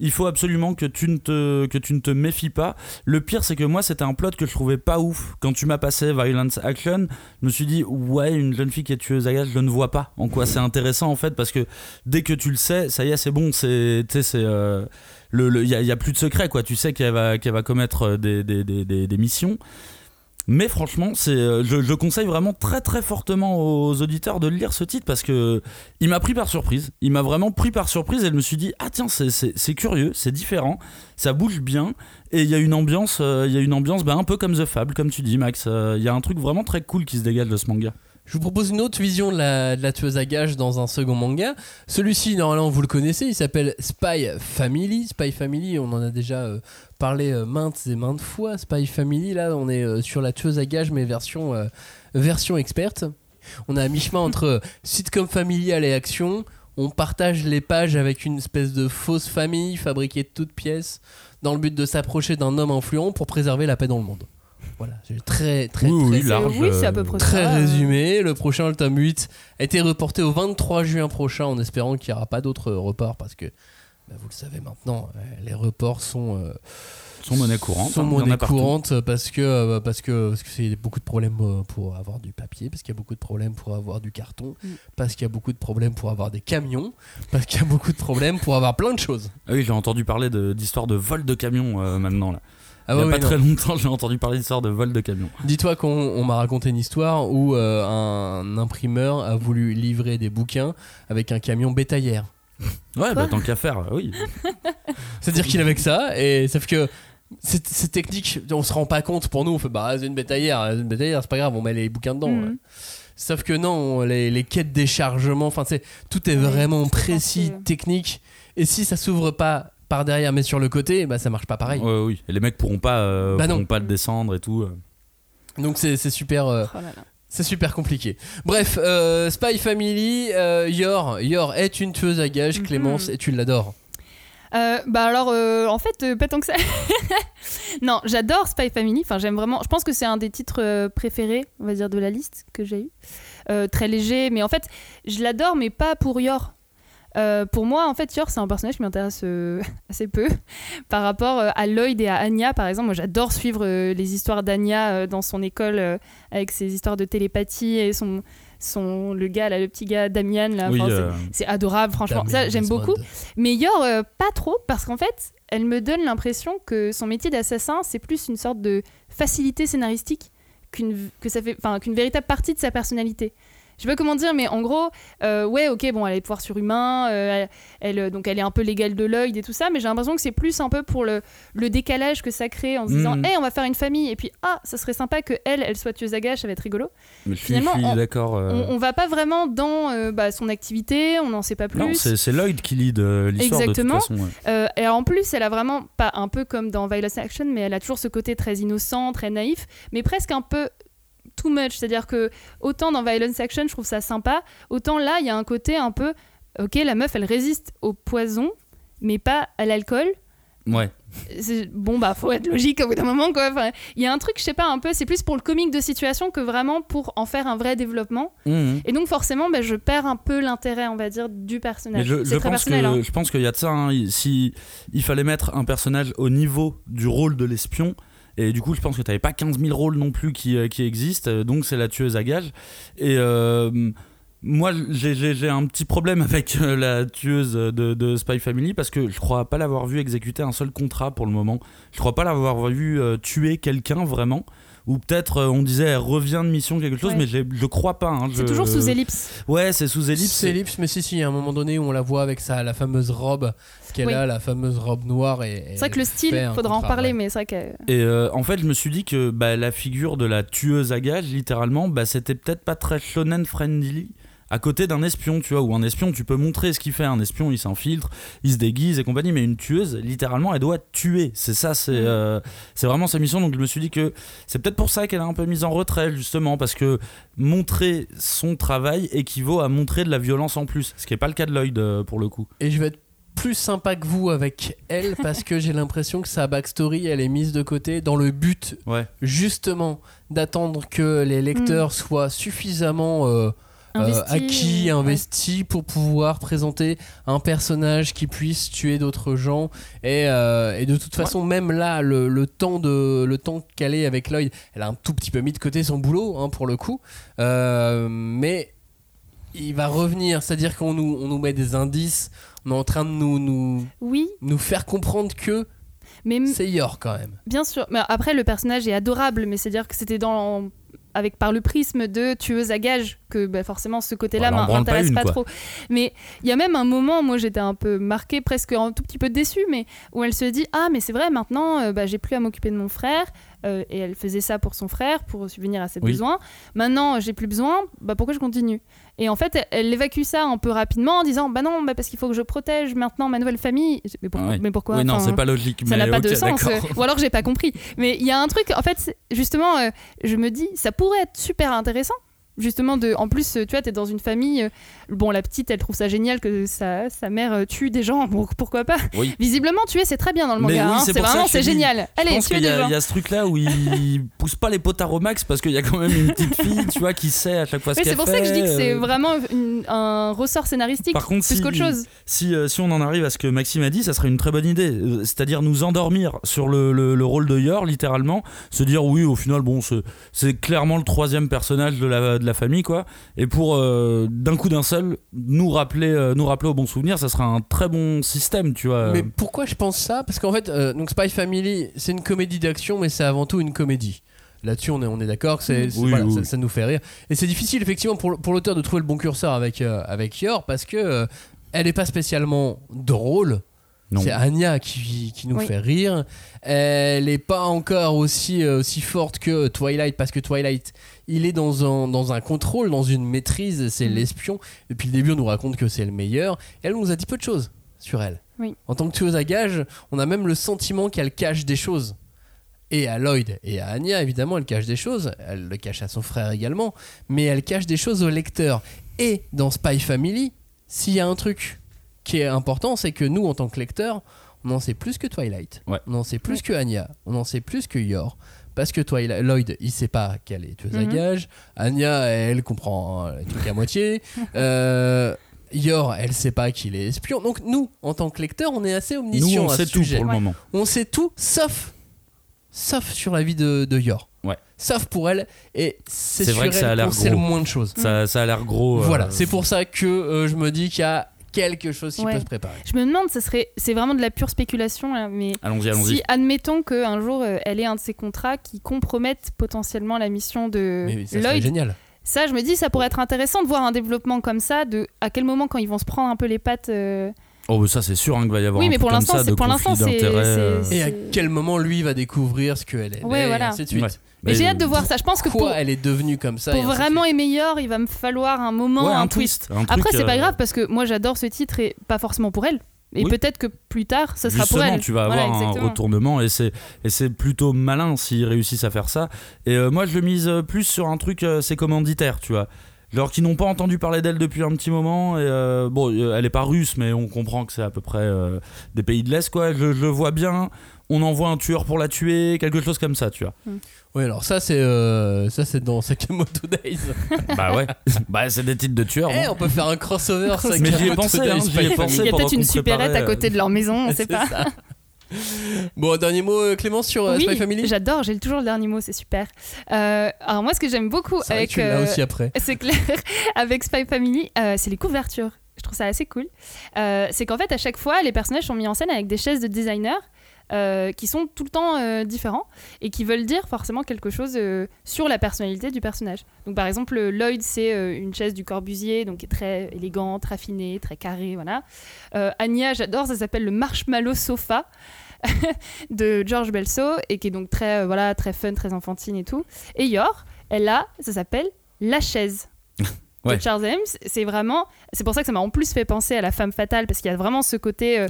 Il faut absolument que tu ne te que tu ne te méfies pas. Le pire, c'est que moi, c'était un plot que je trouvais pas ouf. Quand tu m'as passé Violence Action, je me suis dit ouais, une jeune fille qui est tueuse à gages, je ne vois pas en quoi c'est intéressant en fait, parce que dès que tu le sais, ça y est, c'est bon, c'est c'est euh, le il y, a- y a plus de secret quoi. Tu sais qu'elle va va commettre euh, des, des, des- des missions. Mais franchement, c'est, euh, je, conseille vraiment très très fortement aux auditeurs de lire ce titre parce que il m'a pris par surprise. Il m'a vraiment pris par surprise et je me suis dit ah tiens c'est, c'est, c'est curieux, c'est différent, ça bouge bien et il y a une ambiance, euh, il y a une ambiance bah, un peu comme The Fable comme tu dis Max. Euh, Il y a un truc vraiment très cool qui se dégage de ce manga. Je vous propose une autre vision de la, tueuse à gages dans un second manga. Celui-ci, normalement, vous le connaissez, il s'appelle Spy Family. Spy Family, on en a déjà euh, parlé euh, maintes et maintes fois. Spy Family, là, on est euh, sur la tueuse à gages, mais version, experte. On est à mi-chemin entre sitcom familial et action. On partage les pages avec une espèce de fausse famille fabriquée de toutes pièces dans le but de s'approcher d'un homme influent pour préserver la paix dans le monde. Voilà, c'est très, très, Oui, très, oui, large, oui, c'est à peu euh, près Très ça. résumé, le prochain, le tome 8, a été reporté au 23 juin prochain en espérant qu'il n'y aura pas d'autres reports parce que, bah, vous le savez maintenant, euh, les reports sont, euh, Son monnaie courante. sont hein, monnaie courante parce que euh, parce que parce que c'est beaucoup de problèmes euh, pour avoir du papier, parce qu'il y a beaucoup de problèmes pour avoir du carton, Mm. parce qu'il y a beaucoup de problèmes pour avoir des camions, parce qu'il y a beaucoup de problèmes pour avoir plein de choses. Ah oui, j'ai entendu parler de- d'histoires de, vol de camions euh, maintenant là. Ah Il y a pas très non. longtemps, j'ai entendu parler d'histoires de vol de camions. Dis-toi qu'on on m'a raconté une histoire où euh, un imprimeur a voulu livrer des bouquins avec un camion bétaillère. Ouais, bah, tant qu'à faire, oui. C'est-à-dire qu'il avait que ça, et sauf que c'est technique, on se rend pas compte pour nous, on fait bah c'est une bétaillère, c'est une bétaillère, c'est pas grave, on met les bouquins dedans. Mhm. ouais. Sauf que non, les, les quêtes déchargement, enfin c'est tout est vraiment précis, technique, et si ça s'ouvre pas par derrière mais sur le côté, bah ça marche pas pareil. Ouais, oui. Et les mecs pourront pas, euh, Bah non. pourront pas le descendre et tout. euh. Donc c'est c'est super. euh, Oh là là. C'est super compliqué. Bref, euh, Spy Family, euh, Yor, Yor est une tueuse à gages, Mhm. Clémence, et tu l'adores. Euh, bah alors, euh, en fait, euh, pas tant que ça. non, j'adore Spy Family. Enfin, j'aime vraiment. Je pense que c'est un des titres préférés, on va dire, de la liste que j'ai eu. Euh, très léger, mais en fait, je l'adore, mais pas pour Yor. Euh, pour moi, en fait, Yor, c'est un personnage qui m'intéresse euh, assez peu par rapport euh, à Lloyd et à Anya, par exemple. Moi, j'adore suivre les histoires d'Anya dans son école avec ses histoires de télépathie et son, son le gars, là, le petit gars Damian. Là, Oui, Enfin, c'est- adorable, franchement. Damien Ça, j'aime beaucoup. Mais Yor, pas trop, parce qu'en fait, elle me donne l'impression que son métier d'assassin, c'est plus une sorte de facilité scénaristique qu'une que ça fait, qu'une véritable partie de sa personnalité. Je sais pas comment dire, mais en gros, euh, ouais, ok, bon, elle a des pouvoirs surhumains, euh, elle, elle- donc elle est un peu légale de l'œil et tout ça, mais j'ai l'impression que c'est plus un peu pour le, le décalage que ça crée en se disant, hé, on va faire une famille, et puis ah, ça serait sympa que elle, elle soit tueuse à gages, ça va être rigolo. Mais je suis, Finalement, je suis on- d'accord. euh, On, on va pas vraiment dans euh, bah, son activité, on n'en sait pas plus. Non, c'est Lloyd qui lead euh, l'histoire de toute Exactement. façon. ouais. Euh, et en plus, elle a vraiment, pas un peu comme dans Violence Action, mais elle a toujours ce côté très innocent, très naïf, mais presque un peu too much. C'est-à-dire que autant dans Violence Action, je trouve ça sympa, autant là, il y a un côté un peu, ok, la meuf, elle résiste au poison, mais pas à l'alcool. Ouais. Bon, bah, faut être logique au bout d'un moment, quoi. Enfin, Il y a un truc, je sais pas, un peu, c'est plus pour le comique de situation que vraiment pour en faire un vrai développement. Mhm. Et donc, forcément, bah, je perds un peu l'intérêt, on va dire, du personnage. je, C'est je très pense personnel. hein. que je pense qu'il y a de ça. hein. Si il fallait mettre un personnage au niveau du rôle de l'espion. Et du coup, je pense que tu n'avais pas 15 000 rôles non plus qui, euh, qui existent. euh, Donc, c'est la tueuse à gages. Et euh, moi, j'ai- un petit problème avec la tueuse de, de Spy Family parce que je crois pas l'avoir vu exécuter un seul contrat pour le moment. Je crois pas l'avoir vu tuer quelqu'un vraiment. Ou peut-être euh, on disait elle revient de mission quelque chose, Ouais. mais je crois pas. hein. C'est Je- toujours sous ellipse. Ouais, c'est sous ellipse. C'est ellipse, mais si, si, il y a un moment donné où on la voit avec sa, la fameuse robe qu'elle Oui. a, la fameuse robe noire. et C'est vrai que le style, un faudra en ouais. mais c'est vrai que. Et euh, en fait, je me suis dit que bah, la figure de la tueuse à gages, littéralement, bah, c'était peut-être pas très shonen friendly à côté d'un espion, tu vois, où un espion, tu peux montrer ce qu'il fait. Un espion, il s'infiltre, il se déguise et compagnie, mais une tueuse, littéralement, elle doit tuer. C'est ça, c'est Mm. euh, c'est vraiment sa mission. Donc je me suis dit que c'est peut-être pour ça qu'elle est un peu mise en retrait, justement, parce que montrer son travail équivaut à montrer de la violence en plus, ce qui n'est pas le cas de Lloyd euh, pour le coup. Et je vais être plus sympa que vous avec elle parce que j'ai l'impression que sa backstory elle est mise de côté dans le but Ouais. justement d'attendre que les lecteurs soient suffisamment euh, euh, Investi, acquis, ouais. investis pour pouvoir présenter un personnage qui puisse tuer d'autres gens. Et, euh, et de toute façon, même là, le, le temps de le temps qu'elle est avec Lloyd, elle a un tout petit peu mis de côté son boulot hein, pour le coup. Euh, mais il va revenir, c'est-à-dire qu'on nous, on nous met des indices, on est en train de nous, nous, Oui, nous faire comprendre que c'est Yor quand même. bien sûr. Mais après, le personnage est adorable, mais c'est-à-dire que c'était dans. Avec par le prisme de tueuse à gages que bah, forcément ce côté-là branle pas m'intéresse pas, trop. Mais il y a même un moment, moi j'étais un peu marquée, presque un tout petit peu déçue, mais où elle se dit ah mais c'est vrai maintenant euh, bah, j'ai plus à m'occuper de mon frère euh, et elle faisait ça pour son frère pour subvenir à ses Oui. besoins. Maintenant j'ai plus besoin, bah pourquoi je continue? Et en fait elle, évacue ça un peu rapidement en disant bah non bah parce qu'il faut que je protège maintenant ma nouvelle famille. Mais, pour- Ouais. mais pourquoi oui, non, c'est pas logique. ça n'a pas de sens. Ou alors j'ai pas compris. Mais il y a un truc, en fait, justement, euh, je me dis, ça pourrait être super intéressant. Justement, de, en plus, euh, tu vois, t'es dans une famille. euh, bon, la petite, elle trouve ça génial que sa, sa mère euh, tue des gens. Bon, pourquoi pas? Oui. Visiblement, tuer, c'est très bien dans le manga. oui, hein, c'est c'est vraiment, c'est génial. Je Allez, pense qu'il y, il y a ce truc-là où il pousse pas les potards au max parce qu'il y a quand même une petite fille, tu vois, qui sait à chaque fois ce Oui, qu'elle c'est fait. pour ça que je dis que c'est vraiment une- un ressort scénaristique Par contre, plus si- qu'autre chose. Si, si on en arrive à ce que Maxime a dit, ça serait une très bonne idée. C'est-à-dire nous endormir sur le, le- le rôle de Yor, littéralement. Se dire, oui, au final, bon, c'est- c'est clairement le troisième personnage de la, de la famille, quoi. Et pour, euh, d'un coup d'un seul, nous rappeler, euh, nous rappeler au bon souvenir, ça serait un très bon système, tu vois. Mais pourquoi je pense ça? Parce qu'en fait, euh, donc Spy Family, c'est une comédie d'action, mais c'est avant tout une comédie. Là-dessus, on est, on est d'accord que c'est, c'est- Oui, voilà, oui, ça, nous fait rire. Et c'est difficile, effectivement, pour, pour l'auteur de trouver le bon curseur avec, euh, avec Yor, parce que euh, elle n'est pas spécialement drôle. Non. C'est Anya qui, qui nous Oui. fait rire. Elle n'est pas encore aussi, euh, aussi forte que Twilight, parce que Twilight, il est dans un, dans un contrôle, dans une maîtrise, c'est Mhm. l'espion. Depuis le début, on nous raconte que c'est le meilleur. Elle nous a dit peu de choses sur elle. Oui. En tant que tueuse à gages, on a même le sentiment qu'elle cache des choses. Et à Lloyd et à Anya, évidemment, elle cache des choses. Elle le cache à son frère également. Mais elle cache des choses au lecteur. Et dans Spy Family, s'il y a un truc qui est important, c'est que nous, en tant que lecteur, on en sait plus que Twilight. Ouais. On en sait plus que Anya. On en sait plus que Yor. Parce que Twilight, Lloyd, il sait pas qu'elle est tueuse à Mhm. gages. Anya, elle comprend hein, le truc à moitié. Euh, Yor, elle sait pas qu'il est espion. Donc nous, en tant que lecteur, on est assez nous, omniscient on à sait ce tout sujet. pour le moment. On sait tout, sauf, sauf sur la vie de, de Yor. Ouais. Sauf pour elle. Et c'est C'est sur vrai que ça a elle l'air qu'on sait le gros. moins de choses. Ça, ça a l'air gros. euh, Voilà, c'est pour ça que euh, je me dis qu'il y a quelque chose qui Ouais. peut se préparer. Je me demande, ce serait, c'est vraiment de la pure spéculation, là, mais Allons-y, allons-y. Si, admettons qu'un jour, euh, elle ait un de ces contrats qui compromettent potentiellement la mission de Mais ça serait Lloyd, génial. ça, je me dis, ça pourrait être intéressant de voir un développement comme ça, de à quel moment, quand ils vont se prendre un peu les pattes. euh, Oh, mais ça, c'est sûr hein, qu'il va y avoir Oui, un mais pour comme l'instant, ça c'est- de pour l'instant, c'est- euh, c'est- Et à quel moment lui va découvrir ce qu'elle est Ouais, et voilà. ainsi de suite? Ouais. Mais Mais, j'ai hâte de voir ça. Je pense que Pourquoi pour, elle est devenue comme ça pour vraiment Yor, il va me falloir un moment, ouais, un, un twist. twist. un Après, c'est pas euh, grave parce que moi, j'adore ce titre et pas forcément pour elle. Et Oui. peut-être que plus tard, ça sera pour Justement, elle. tu vas Voilà, avoir un exactement. retournement et c'est et c'est plutôt malin s'ils réussissent à faire ça. Et euh, moi, je le mise euh, plus sur un truc, euh, c'est commanditaire, tu vois. Genre qui n'ont pas entendu parler d'elle depuis un petit moment. Et euh, bon, elle est pas russe, mais on comprend que c'est à peu près euh, des pays de l'Est, quoi. Je, je le vois bien. On envoie un tueur pour la tuer, quelque chose comme ça, tu vois. Oui, alors ça c'est euh, ça c'est dans Sakamoto Days. bah ouais. bah c'est des titres de tueurs. Eh, bon. on peut faire un crossover Mais j'y ai Sakamoto pensé, Days, hein, j'y ai pensé. Il y a peut-être une supérette à côté de leur maison, on sait C'est pas. ça. Bon, dernier mot, euh, Clémence, sur euh, oui, Spy Family j'adore, j'ai toujours le dernier mot, c'est super. Euh, alors moi, ce que j'aime beaucoup avec, que tu l'as euh, aussi après. c'est clair, avec Spy Family, euh, c'est les couvertures. Je trouve ça assez cool. Euh, c'est qu'en fait, à chaque fois, les personnages sont mis en scène avec des chaises de designer euh, qui sont tout le temps euh, différents et qui veulent dire forcément quelque chose euh, sur la personnalité du personnage. Donc, par exemple, Lloyd, c'est une chaise du Corbusier, donc qui est très élégante, raffinée, très carrée, voilà. Anya, j'adore, ça s'appelle le Marshmallow Sofa. de George Belso et qui est donc très voilà très fun très enfantine et tout et Yor elle a ça s'appelle la chaise Ouais. de Charles Ames c'est vraiment c'est pour ça que ça m'a en plus fait penser à la femme fatale parce qu'il y a vraiment ce côté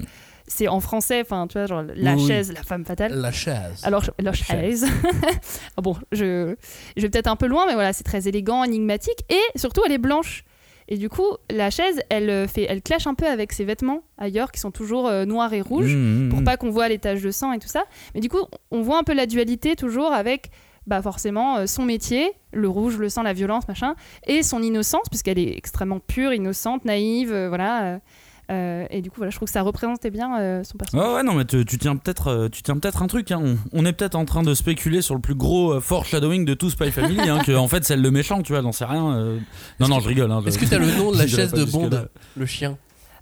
c'est en français enfin tu vois genre la Oui, oui. chaise la femme fatale La chaise. alors, je- la chaise. Ah bon, je, je vais peut-être un peu loin, mais voilà, c'est très élégant, énigmatique, et surtout, elle est blanche. Et du coup, la chaise, elle euh, fait, elle clash un peu avec ses vêtements ailleurs, qui sont toujours euh, noirs et rouges, Mmh, mmh, pour mmh. pas qu'on voit les taches de sang et tout ça. Mais du coup, on voit un peu la dualité toujours avec, bah forcément, euh, son métier, le rouge, le sang, la violence, machin, et son innocence, puisqu'elle est extrêmement pure, innocente, naïve, euh, voilà. Euh, et du coup, voilà, je trouve que ça représentait bien euh, son personnage. Ouais, ouais, non, mais tu, tu tiens peut-être, euh, tu tiens peut-être un truc. hein. On, on est peut-être en train de spéculer sur le plus gros euh, foreshadowing de tout Spy Family, hein, que en fait c'est le méchant, tu vois, j'en sais rien. euh. Non, non, je rigole. Hein, Est-ce que t'as le nom de la chaise de. Bond, le chien?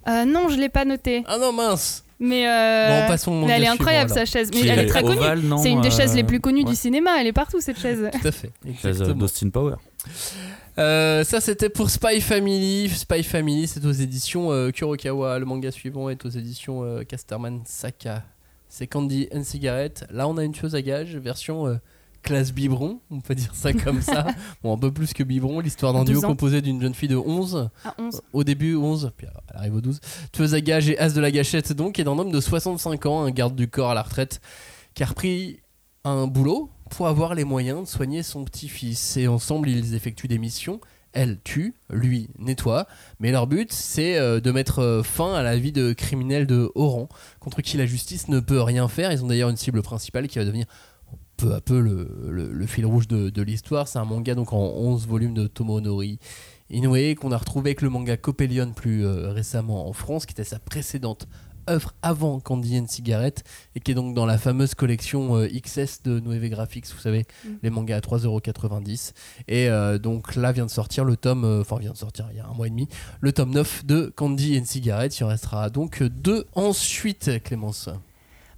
Euh, non, je l'ai pas noté. Ah non, mince Mais, euh, Bon, mais elle est incroyable sa chaise. Mais elle est très connue. ovale, C'est une des chaises euh, les plus connues ouais. du cinéma. Elle est partout cette chaise. Tout à fait. Chaise, Exactement. d'Austin Power. Euh, ça c'était pour Spy Family. Spy Family, c'est aux éditions euh, Kurokawa. Le manga suivant est aux éditions euh, Casterman Saka. C'est Candy and Cigarette. Là, on a une chose à gage, version classe biberon, on peut dire ça comme ça. bon, un peu plus que biberon. L'histoire d'un duo 12 ans. composé d'une jeune fille de 11 À 11. au début 11, puis elle arrive au 12. Tueuse à gage et as de la gâchette donc, et d'un homme de 65 ans, un garde du corps à la retraite, qui a repris un boulot pour avoir les moyens de soigner son petit-fils. Et ensemble, ils effectuent des missions. Elle tue, lui nettoie, mais leur but c'est euh, de mettre euh, fin à la vie de criminels de haut rang, contre qui la justice ne peut rien faire. Ils ont d'ailleurs une cible principale qui va devenir peu à peu le, fil rouge de, l'histoire. C'est un manga donc en 11 volumes de Tomonori Inoue qu'on a retrouvé avec le manga Copelion plus euh, récemment en France, qui était sa précédente œuvre avant Candy and Cigarette et qui est donc dans la fameuse collection euh, XS de Nueve Graphics, vous savez, Mm. les mangas à 3,90€. Et euh, donc là vient de sortir le tome, euh, enfin vient de sortir il y a un mois et demi, le tome 9 de Candy and Cigarette. Il en restera donc deux ensuite, Clémence.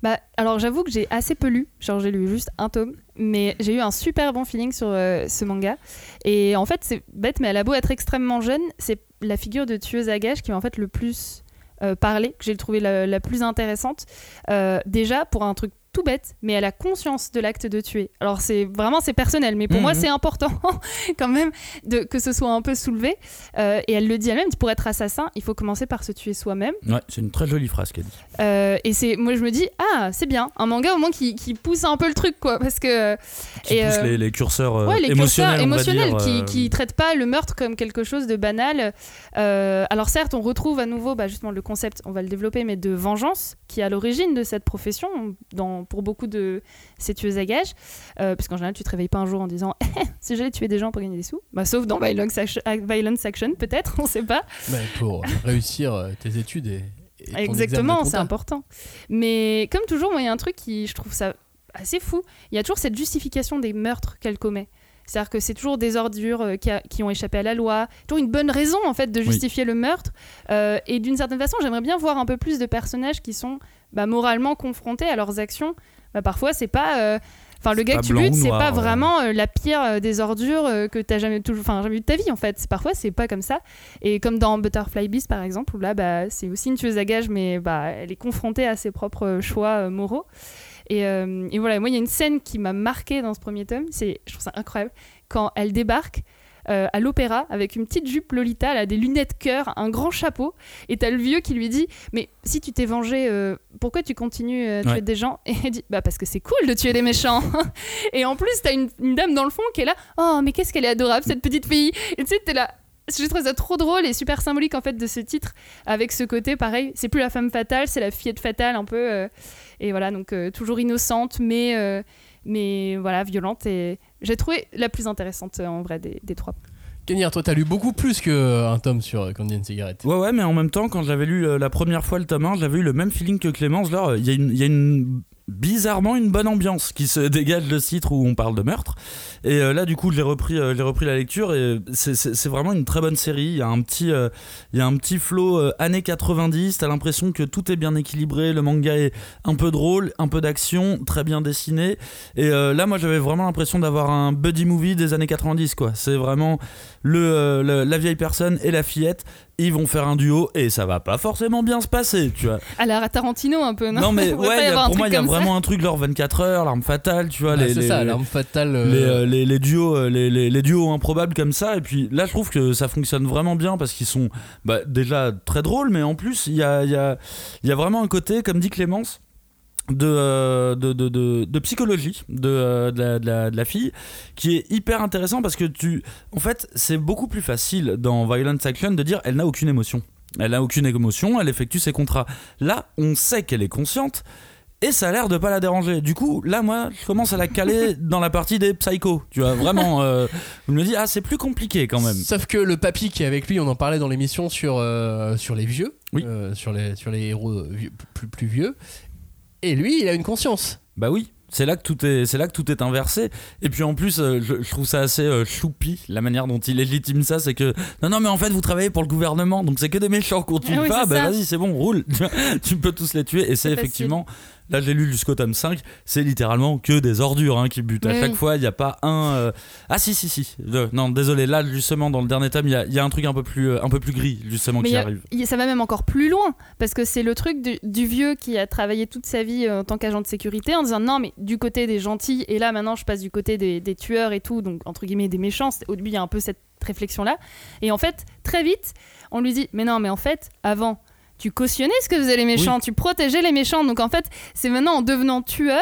Bah, alors j'avoue que j'ai assez peu lu, genre j'ai lu juste un tome, mais j'ai eu un super bon feeling sur euh, ce manga. Et en fait, c'est bête, mais elle a beau être extrêmement jeune, c'est la figure de tueuse à gages qui m'a en fait le plus euh, parlé, que j'ai trouvé la, la plus intéressante. Euh, déjà pour un truc tout bête, mais elle a conscience de l'acte de tuer. Alors c'est vraiment c'est personnel, mais pour Mhm. moi c'est important quand même de, que ce soit un peu soulevé. Euh, et elle le dit elle-même, pour être assassin, il faut commencer par se tuer soi-même. Ouais, c'est une très jolie phrase qu'elle dit. Euh, et c'est moi je me dis ah c'est bien un manga au moins qui, qui pousse un peu le truc quoi parce que Qui Et, pousse euh, les, les curseurs euh, ouais les émotionnels, curseurs on va émotionnels dire, qui, euh, qui traitent pas le meurtre comme quelque chose de banal Euh, alors certes on retrouve à nouveau bah, justement le concept on va le développer mais de vengeance qui est à l'origine de cette profession dans pour beaucoup de ces tueuses à gages euh, parce qu'en général tu te réveilles pas un jour en disant si j'allais tuer des gens pour gagner des sous bah, sauf dans Violence Action, Violence Action peut-être on sait pas Mais pour réussir euh, tes études et, et ton Exactement, c'est important. Mais comme toujours, moi, il y a un truc qui, je trouve ça assez fou. Il y a toujours cette justification des meurtres qu'elle commet. C'est-à-dire que c'est toujours des ordures euh, qui, a- qui ont échappé à la loi, toujours une bonne raison en fait de justifier le meurtre. Euh, et d'une certaine façon, j'aimerais bien voir un peu plus de personnages qui sont bah, moralement confrontés à leurs actions. Bah, parfois, c'est pas euh, Enfin, le gars que tu butes, c'est pas ouais. vraiment euh, la pire euh, des ordures euh, que t'as jamais toujours, enfin jamais vu de ta vie en fait. Parfois, c'est pas comme ça. Et comme dans Butterfly Beast par exemple, où là, bah, c'est aussi une tueuse à gages, mais bah, elle est confrontée à ses propres euh, choix euh, moraux. Et, euh, et voilà, moi, il y a une scène qui m'a marqué dans ce premier tome. C'est, je trouve ça incroyable quand elle débarque. Euh, à l'opéra avec une petite jupe Lolita, elle a des lunettes cœur, un grand chapeau, et t'as le vieux qui lui dit Mais si tu t'es vengé, euh, pourquoi tu continues à tuer Ouais. des gens? Et elle dit Bah parce que c'est cool de tuer des méchants Et en plus, t'as une, une dame dans le fond qui est là Oh, mais qu'est-ce qu'elle est adorable cette petite fille Et tu sais, t'es là. Je trouve ça trop drôle et super symbolique en fait de ce titre avec ce côté pareil c'est plus la femme fatale c'est la fillette fatale un peu euh, et voilà donc euh, toujours innocente mais euh, mais voilà violente et j'ai trouvé la plus intéressante euh, en vrai des, des trois Kenyar, toi, t'as lu beaucoup plus qu'un tome sur euh, Candy and Cigarette. Ouais, ouais, mais en même temps, quand j'avais lu euh, la première fois le tome 1, j'avais eu le même feeling que Clémence. Là, euh, il y, a une- il y a une bizarrement une bonne ambiance qui se dégage de ce titre où on parle de meurtre. Et euh, là, du coup, j'ai repris, euh, repris la lecture et c'est- c'est vraiment une très bonne série. Il y a un petit, euh, il y a un petit flow euh, années 90. T'as l'impression que tout est bien équilibré. Le manga est un peu drôle, un peu d'action, très bien dessiné. Et euh, là, moi, j'avais vraiment l'impression d'avoir un buddy movie des années 90. quoi. C'est vraiment le, euh, le- la vieille personne et la fillette. Ils vont faire un duo et ça va pas forcément bien se passer, tu vois. à la Tarantino un peu non, Non, mais ouais, y a- pour moi, il y a ça vraiment un truc, genre 24 heures, l'arme fatale, tu vois. Ah, les, c'est les- ça, l'arme fatale. euh, les, euh, les- les duos euh, les, les- les duos improbables comme ça et puis là je trouve que ça fonctionne vraiment bien parce qu'ils sont bah, déjà très drôles mais en plus il y a, il y, a, il y a vraiment un côté comme dit Clémence de, euh, de, de, de- de psychologie de, euh, de, la, de la- de la fille qui est hyper intéressant parce que tu en fait c'est beaucoup plus facile dans Violent Action de dire elle n'a aucune émotion elle n'a aucune émotion elle effectue ses contrats là on sait qu'elle est consciente et ça a l'air de pas la déranger. Du coup, là, moi, je commence à la caler dans la partie des psychos. Tu vois, vraiment, euh, je me dis, ah, c'est plus compliqué quand même. Sauf que le papy qui est avec lui, on en parlait dans l'émission sur, euh, sur les vieux, Oui. euh, sur, les, sur les héros vieux- plus, plus vieux. Et lui, il a une conscience. Bah oui. C'est là que tout est, c'est là que tout est inversé. Et puis en plus, euh, je, je trouve ça assez euh, choupi la manière dont il légitime ça, c'est que non non mais en fait vous travaillez pour le gouvernement, donc c'est que des méchants qu'on tue Ah oui, pas. Bah vas-y c'est bon roule, tu peux tous les tuer. Et c'est C'est facile. Là j'ai lu jusqu'au tome 5, c'est littéralement que des ordures hein, qui butent. À Oui, chaque fois il n'y a pas un. euh, Ah si si si. Non désolé là justement dans le dernier tome il y a, il y a un truc un peu plus euh, un peu plus gris justement Mais qui a- arrive. ça va même encore plus loin, parce que c'est le truc du, du vieux qui a travaillé toute sa vie euh, en tant qu'agent de sécurité en disant non, mais du côté des gentils, et là maintenant je passe du côté des, des tueurs et tout, donc entre guillemets des méchants. Au début, il y a un peu cette réflexion-là. Et en fait, très vite, on lui dit mais non, mais en fait, avant, tu cautionnais ce que faisaient les méchants, tu protégeais les méchants. Donc en fait, c'est maintenant en devenant tueur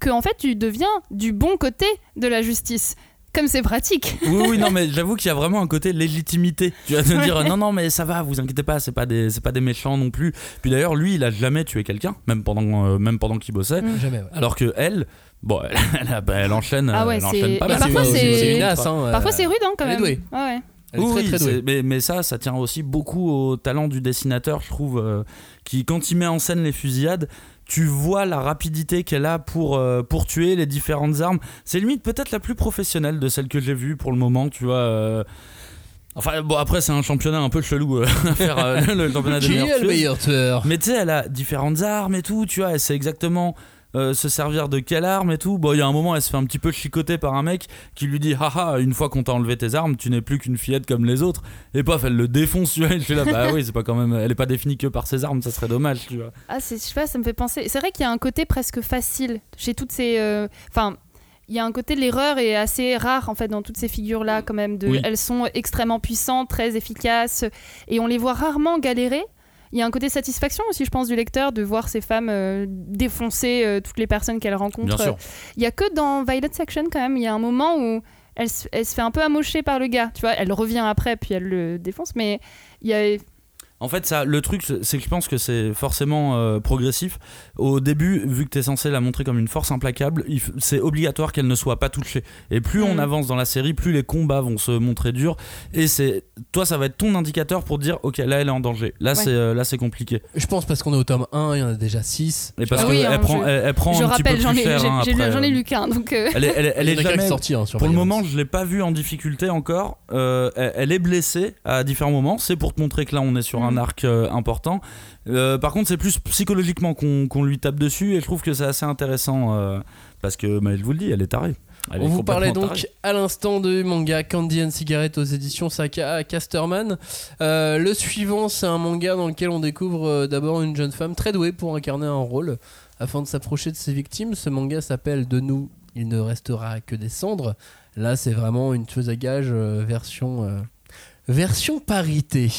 que en fait tu deviens du bon côté de la justice. Comme c'est pratique. Oui, oui, non, mais j'avoue qu'il y a vraiment un côté légitimité. Tu vas te Ouais. dire, non, non, mais ça va, vous inquiétez pas, c'est pas des, c'est pas des méchants non plus. Puis d'ailleurs, lui, il a jamais tué quelqu'un, même pendant, euh, même pendant qu'il bossait. Mm. Jamais. ouais. Alors que elle, bon, elle, bah, elle enchaîne, Ah euh, ouais, elle c'est- enchaîne pas parfois, c'est c'est- c'est une as, hein, euh, Parfois c'est rude hein, quand elle est même. douée. Ouais. Elle est très oui, très douée. c'est- mais, mais ça, ça tient aussi beaucoup au talent du dessinateur, je trouve, euh, qui, quand il met en scène les fusillades, tu vois la rapidité qu'elle a pour, euh, pour tuer les différentes armes. C'est limite peut-être la plus professionnelle de celle que j'ai vue pour le moment, tu vois. euh. Enfin, bon, après, c'est un championnat un peu chelou euh, à faire, euh, le championnat des Qui meilleures est le tueuses. meilleur tueur? Mais tu sais, elle a différentes armes et tout, tu vois, elle sait exactement euh, se servir de quelle arme et tout. Bon, il y a un moment, elle se fait un petit peu chicoter par un mec qui lui dit Haha, une fois qu'on t'a enlevé tes armes, tu n'es plus qu'une fillette comme les autres. Et paf, elle le défonce, tu vois. Et je suis là, bah oui, c'est pas quand même. Elle est pas définie que par ses armes, ça serait dommage, tu vois. Ah, c'est- je sais pas, ça me fait penser. C'est vrai qu'il y a un côté presque facile chez toutes ces. euh, Enfin. il y a un côté de l'erreur est assez rare en fait dans toutes ces figures là quand même de Oui. elles sont extrêmement puissantes très efficaces et on les voit rarement galérer il y a un côté satisfaction aussi je pense du lecteur de voir ces femmes euh, défoncer euh, toutes les personnes qu'elles rencontrent Bien sûr. il y a que dans Violet Section quand même il y a un moment où elle, se- elle se fait un peu amocher par le gars tu vois elle revient après puis elle le défonce mais il y a En fait, ça, le truc, c'est que je pense que c'est forcément euh, progressif. Au début, vu que tu es censé la montrer comme une force implacable, c'est obligatoire qu'elle ne soit pas touchée. Et plus on Mm. avance dans la série, plus les combats vont se montrer durs. Et c'est toi, ça va être ton indicateur pour dire, ok, là, elle est en danger. Là, c'est euh, là, c'est compliqué. Je pense parce qu'on est au tome 1, il y en a déjà 6. Et parce Ah oui, qu'elle hein, prend, je- elle, elle prend je un petit peu rappelle plus j'en ai, cher. hein, j'en ai lu qu'un donc euh, Elle est, elle elle est jamais. sorti hein, Pour le moment, je l'ai pas vue en difficulté encore. Euh, elle, elle est blessée à différents moments. C'est pour te montrer que là, on est sur un un arc euh, important. Euh, par contre, c'est plus psychologiquement qu'on lui tape dessus et je trouve que c'est assez intéressant euh, parce que, bah, je vous le dis, elle est tarée. Elle est On vous parlait donc tarée. à l'instant de manga Candy and Cigarette aux éditions Saka Casterman. Le suivant, c'est un manga dans lequel on découvre d'abord une jeune femme très douée pour incarner un rôle afin de s'approcher de ses victimes. Ce manga s'appelle De nous, il ne restera que des cendres. Là, c'est vraiment une tueuse à gages euh, version. Version parité.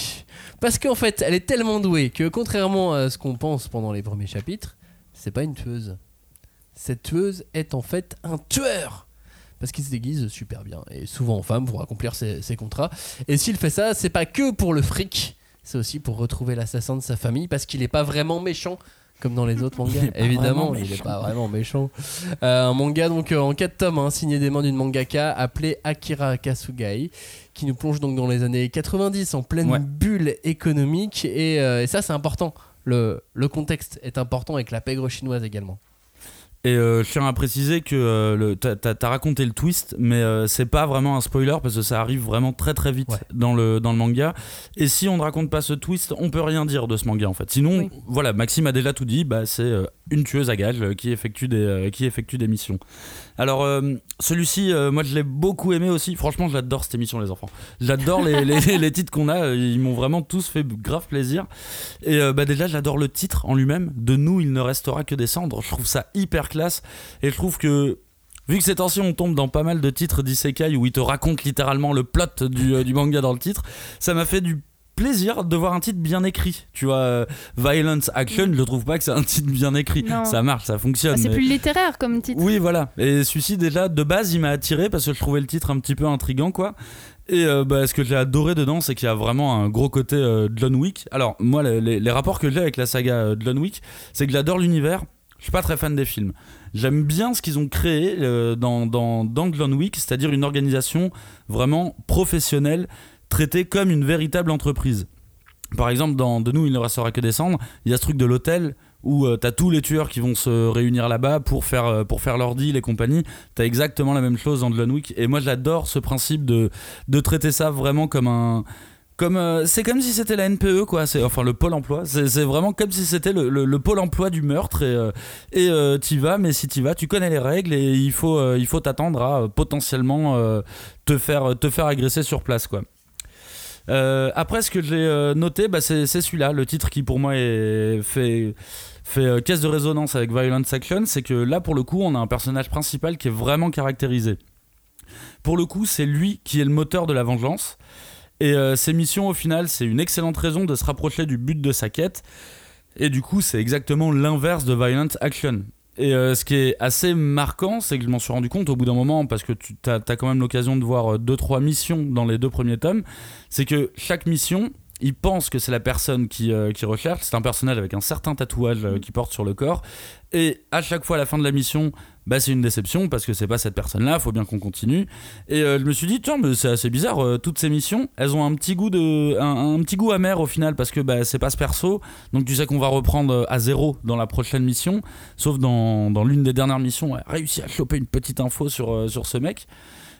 Parce qu'en fait, elle est tellement douée que, contrairement à ce qu'on pense pendant les premiers chapitres, c'est pas une tueuse. Cette tueuse est en fait un tueur parce qu'il se déguise super bien et souvent en femme pour accomplir ses, ses contrats. Et s'il fait ça, c'est pas que pour le fric, c'est aussi pour retrouver l'assassin de sa famille parce qu'il est pas vraiment méchant comme dans les autres mangas. Évidemment, il est méchant. pas vraiment méchant. Euh, un manga donc euh, en 4 tomes, hein, signé des mains d'une mangaka appelée Akira Kasugai, qui nous plonge donc dans les années 90 en pleine Ouais. bulle économique et, euh, et ça c'est important. Le, le contexte est important avec la pègre chinoise également. Et euh, je tiens à préciser que euh, t'as- raconté le twist, mais euh, c'est pas vraiment un spoiler parce que ça arrive vraiment très très vite Ouais. dans, le, dans le manga. Et si on ne raconte pas ce twist, on peut rien dire de ce manga en fait. Sinon, Oui. voilà, Maxime a déjà tout dit, bah, c'est euh, une tueuse à gages euh, qui, effectue des, euh, qui effectue des missions. Alors, euh, celui-ci, euh, moi je l'ai beaucoup aimé aussi. Franchement, j'adore cette émission, les enfants. J'adore les, les, les titres qu'on a, ils m'ont vraiment tous fait grave plaisir. Et euh, bah, déjà, j'adore le titre en lui-même. De nous, il ne restera que des cendres. Je trouve ça hyper classe. Et je trouve que. Vu que ces temps-ci on tombe dans pas mal de titres d'isekai où ils te racontent littéralement le plot du, euh, du manga dans le titre, ça m'a fait du plaisir de voir un titre bien écrit. Tu vois, euh, Violence Action, je trouve pas que c'est un titre bien écrit. Non. Ça marche, ça fonctionne. Ah, c'est mais- plus littéraire comme titre. oui, voilà. Et celui-ci, déjà, de base, il m'a attiré parce que je trouvais le titre un petit peu intriguant, quoi. Et euh, bah, ce que j'ai adoré dedans, c'est qu'il y a vraiment un gros côté euh, John Wick. Alors, moi, les, les- les rapports que j'ai avec la saga euh, John Wick, c'est que j'adore l'univers. Je suis pas très fan des films. J'aime bien ce qu'ils ont créé euh, dans, dans, dans John Wick, c'est-à-dire une organisation vraiment professionnelle, traitée comme une véritable entreprise. Par exemple, dans De nous, il ne restera que des cendres, il y a ce truc de l'hôtel où tu t'as tous les tueurs qui vont se réunir là-bas pour faire, euh, pour faire leur deal et compagnie. T'as exactement la même chose dans John Wick. Et moi, j'adore ce principe de, de traiter ça vraiment comme un. Comme, euh, c'est comme si c'était la NPE, quoi. C'est, enfin, le pôle emploi. C'est, vraiment comme si c'était le, le- le pôle emploi du meurtre. Et, euh, et euh, t'y vas, mais si t'y vas, tu connais les règles et il faut, euh, il faut t'attendre à euh, potentiellement euh, te, faire, te faire agresser sur place, quoi. Euh, après, ce que j'ai euh, noté, bah, c'est celui-là, le titre qui pour moi fait, euh, caisse de résonance avec Violent Action, c'est que là, pour le coup, on a un personnage principal qui est vraiment caractérisé. Pour le coup, c'est lui qui est le moteur de la vengeance. Et ses missions, au final, c'est une excellente raison de se rapprocher du but de sa quête. Et du coup, c'est exactement l'inverse de Violent Action. Et euh, ce qui est assez marquant, c'est que je m'en suis rendu compte au bout d'un moment, parce que tu as, quand même l'occasion de voir 2-3 missions dans les deux premiers tomes, c'est que chaque mission, il pense que c'est la personne qui, euh, qui recherche. C'est un personnage avec un certain tatouage euh, qu'il porte sur le corps. Et à chaque fois, à la fin de la mission, bah, c'est une déception parce que c'est pas cette personne-là, faut bien qu'on continue. Et euh, je me suis dit, tiens, mais c'est assez bizarre, euh, toutes ces missions, elles ont un petit goût, de, un, petit goût amer au final parce que bah, c'est pas ce perso. Donc tu sais qu'on va reprendre euh, à zéro dans la prochaine mission. Sauf dans, dans l'une des dernières missions, elle a réussi à choper une petite info sur, sur ce mec.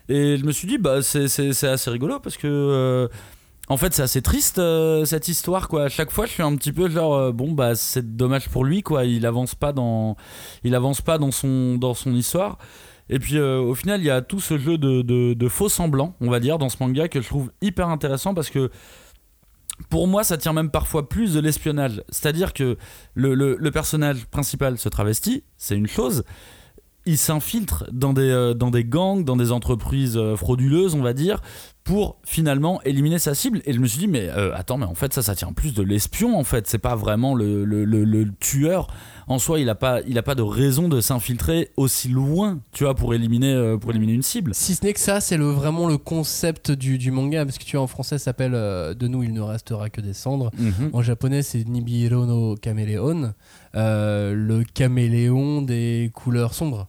Et je me suis dit, bah, c'est, assez rigolo parce que. En fait, c'est assez triste euh, cette histoire quoi. À chaque fois, je suis un petit peu genre euh, bon bah c'est dommage pour lui quoi. Il avance pas dans, il avance pas dans son dans son histoire. Et puis euh, au final, il y a tout ce jeu de, de, de faux semblants, on va dire, dans ce manga que je trouve hyper intéressant parce que pour moi, ça tient même parfois plus de l'espionnage. C'est-à-dire que le, le- personnage principal se travestit, c'est une chose. Il s'infiltre dans des, dans des gangs, dans des entreprises frauduleuses, on va dire, pour finalement éliminer sa cible. Et je me suis dit, mais euh, attends, mais en fait, ça, ça tient plus de l'espion, en fait. C'est pas vraiment le, le- le- le tueur. En soi, il a pas, il a pas de raison de s'infiltrer aussi loin, tu vois, pour éliminer, euh, pour éliminer une cible. Si ce n'est que ça, c'est le, vraiment le concept du, du manga, parce que tu vois, en français, ça s'appelle euh, De nous, il ne restera que des cendres. Mhm. En japonais, c'est Nibiro no Caméléon, le caméléon des couleurs sombres.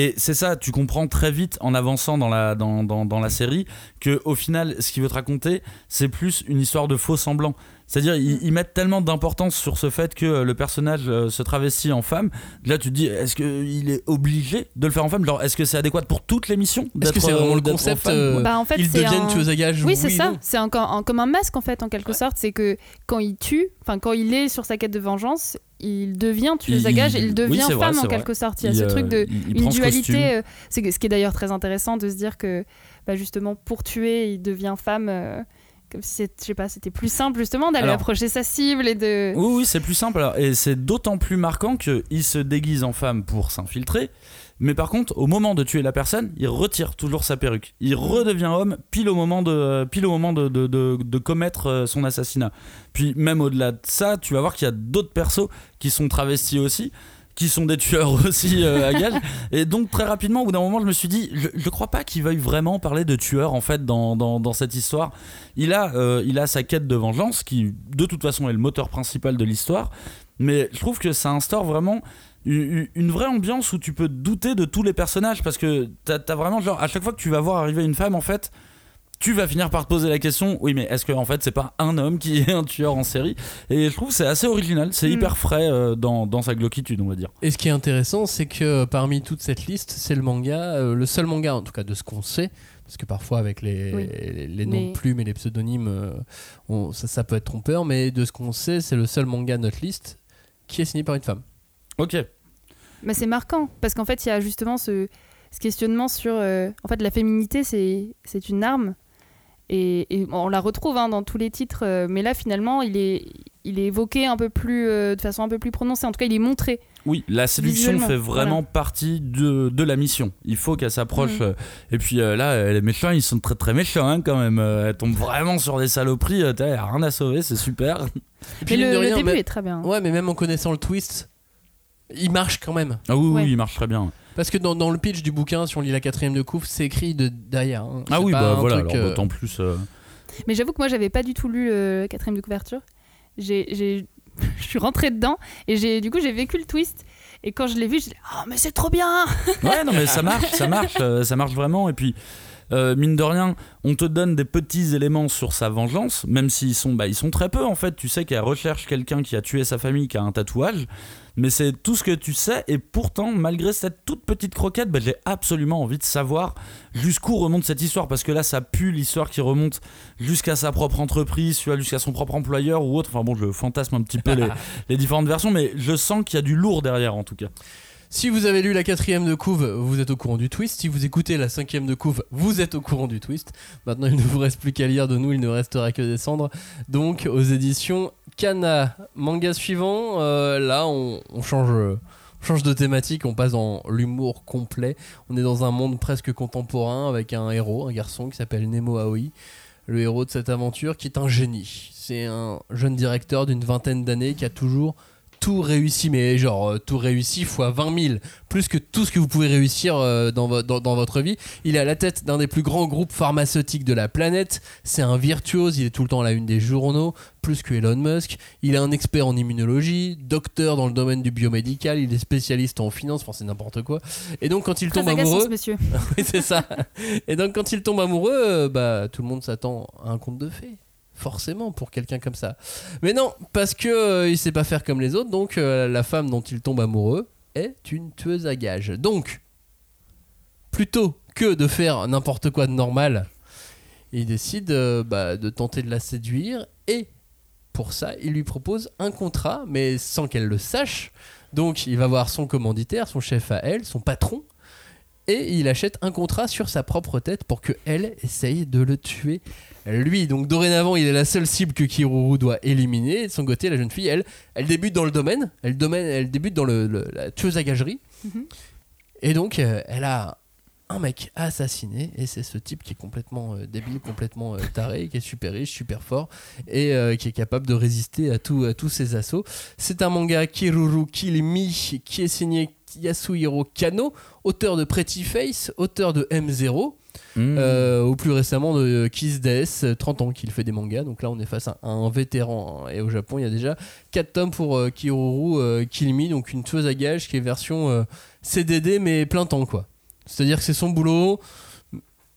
Et c'est ça, tu comprends très vite en avançant dans la, dans, dans, dans la série que au final, ce qu'il veut te raconter, c'est plus une histoire de faux semblants. C'est-à-dire, ils, ils mettent tellement d'importance sur ce fait que euh, le personnage euh, se travestit en femme. Là, tu te dis, est-ce qu'il est obligé de le faire en femme? Genre, est-ce que c'est adéquat pour toutes les missions Est-ce que c'est vraiment euh, le d'être en concept femme, euh, Bah, en fait, Ils c'est deviennent un- tueuses à gages Oui, c'est ça. C'est un- un- comme un masque en fait, en quelque sorte. C'est que quand il tue, enfin quand il est sur sa quête de vengeance, il devient tueuse à Il- gages et il- devient oui, c'est vrai, femme en vrai. quelque sorte. Il y a Il, ce euh, truc de il- il une dualité. euh, c'est ce qui est d'ailleurs très intéressant de se dire que bah, justement pour tuer, il devient femme. euh, comme si je sais pas, c'était plus simple justement d'aller approcher sa cible et de. Oui, oui, c'est plus simple. alors, et c'est d'autant plus marquant qu'il se déguise en femme pour s'infiltrer. Mais par contre, au moment de tuer la personne, il retire toujours sa perruque. Il redevient homme pile au moment de, pile au moment de, commettre euh, son assassinat. Puis même au-delà de ça, tu vas voir qu'il y a d'autres persos qui sont travestis aussi qui sont des tueurs aussi euh, à gages. Et donc très rapidement, au bout d'un moment, je me suis dit, je, je crois pas qu'il veuille vraiment parler de tueurs en fait dans, dans, dans cette histoire. Il a, euh, il a sa quête de vengeance qui, de toute façon, est le moteur principal de l'histoire. Mais je trouve que ça instaure vraiment une, vraie ambiance où tu peux douter de tous les personnages parce que t'as as vraiment genre à chaque fois que tu vas voir arriver une femme en fait tu vas finir par te poser la question oui mais est-ce que en fait c'est pas un homme qui est un tueur en série? Et je trouve que c'est assez original c'est Mm. hyper frais euh, dans, dans sa gloquitude on va dire Et ce qui est intéressant, c'est que parmi toute cette liste, c'est le manga, euh, le seul manga, en tout cas de ce qu'on sait, parce que parfois avec les, Oui. les, les noms Mais- de plumes et les pseudonymes, euh, on- ça, ça peut être trompeur, mais de ce qu'on sait, c'est le seul manga de notre liste qui est signé par une femme. Ok Mais c'est marquant parce qu'en fait, il y a justement ce, ce questionnement sur. euh, en fait, la féminité, c'est une arme. Et, et on la retrouve hein, dans tous les titres, euh, mais là, finalement, il est, il est évoqué un peu plus, euh, de façon un peu plus prononcée. En tout cas, il est montré. oui la séduction fait vraiment voilà. partie de, de la mission il faut qu'elle s'approche euh, et puis euh, là euh, les méchants ils sont très très méchants hein, quand même Euh, elle tombe vraiment sur des saloperies euh, t'as rien à sauver c'est super Et puis, Mais le, de le rien, début est très bien. Ouais, mais même en connaissant le twist, il marche quand même. ah oui, Ouais. oui il marche très bien Parce que dans, dans le pitch du bouquin, si on lit la quatrième de couve, c'est écrit de derrière. hein. ah oui pas bah un voilà truc, alors euh, d'autant plus euh, Mais j'avoue que moi, j'avais pas du tout lu le quatrième de couverture. J'ai, j'ai- je suis rentrée dedans et j'ai, du coup, j'ai vécu le twist. Et quand je l'ai vu, je dit Oh, mais c'est trop bien Ouais, non, mais ça marche, ça marche, euh, ça marche vraiment. Et puis, euh, mine de rien, on te donne des petits éléments sur sa vengeance, même s'ils sont, bah, ils sont très peu en fait. Tu sais qu'elle recherche quelqu'un qui a tué sa famille, qui a un tatouage, mais c'est tout ce que tu sais. Et pourtant, malgré cette toute petite croquette, bah, j'ai absolument envie de savoir jusqu'où remonte cette histoire, parce que là, ça pue l'histoire qui remonte jusqu'à sa propre entreprise, jusqu'à son propre employeur ou autre. Enfin bon, je fantasme un petit peu les, les différentes versions, mais je sens qu'il y a du lourd derrière en tout cas. Si vous avez lu la quatrième de couve, vous êtes au courant du twist. Si vous écoutez la cinquième de couve, vous êtes au courant du twist. Maintenant, il ne vous reste plus qu'à lire de nous, il ne restera que des cendres. Donc, aux éditions Kana. Manga suivant, euh, là, on, change. on change de thématique, on passe dans l'humour complet. On est dans un monde presque contemporain avec un héros, un garçon qui s'appelle Nemo Aoi, le héros de cette aventure qui est un génie. C'est un jeune directeur d'une vingtaine d'années qui a toujours tout réussi, mais genre euh, tout réussi fois 20 000, plus que tout ce que vous pouvez réussir euh, dans, vo- dans- dans votre vie. Il est à la tête d'un des plus grands groupes pharmaceutiques de la planète. C'est un virtuose, il est tout le temps à la une des journaux, plus que Elon Musk. Il est un expert en immunologie, docteur dans le domaine du biomédical, il est spécialiste en finance, enfin c'est n'importe quoi. Et donc quand il tombe amoureux, oui, c'est ça. Et donc, quand il tombe amoureux, euh, bah, tout le monde s'attend à un conte de fées. Forcément, pour quelqu'un comme ça. Mais non, parce que euh, sait pas faire comme les autres, donc euh, la femme dont il tombe amoureux est une tueuse à gages. Donc, plutôt que de faire n'importe quoi de normal, il décide euh, bah, de tenter de la séduire et pour ça, il lui propose un contrat, mais sans qu'elle le sache. Donc, il va voir son commanditaire, son chef à elle, son patron, et il achète un contrat sur sa propre tête pour que elle essaye de le tuer lui. Donc dorénavant, il est la seule cible que Kiruru doit éliminer. Et de son côté, la jeune fille, elle, elle débute dans le domaine, elle, domaine, elle débute dans le, le- la tueuse à gagerie. Mhm. Et donc, euh, elle a un mec à assassiner, et c'est ce type qui est complètement euh, débile, complètement euh, taré, qui est super riche, super fort, et euh, qui est capable de résister à, tout, à tous ces assauts. C'est un manga Kiruru Kill Me qui est signé Yasuhiro Kano, auteur de Pretty Face, auteur de M0. Mmh. euh, ou plus récemment de Kiss DS, 30 ans qu'il fait des mangas. Donc là, on est face à un vétéran. hein. Et au Japon, il y a déjà 4 tomes pour euh, Kiruru euh, Kilmi, donc une tueuse à gages qui est version euh, CDD, mais plein temps, quoi. C'est-à-dire que c'est son boulot.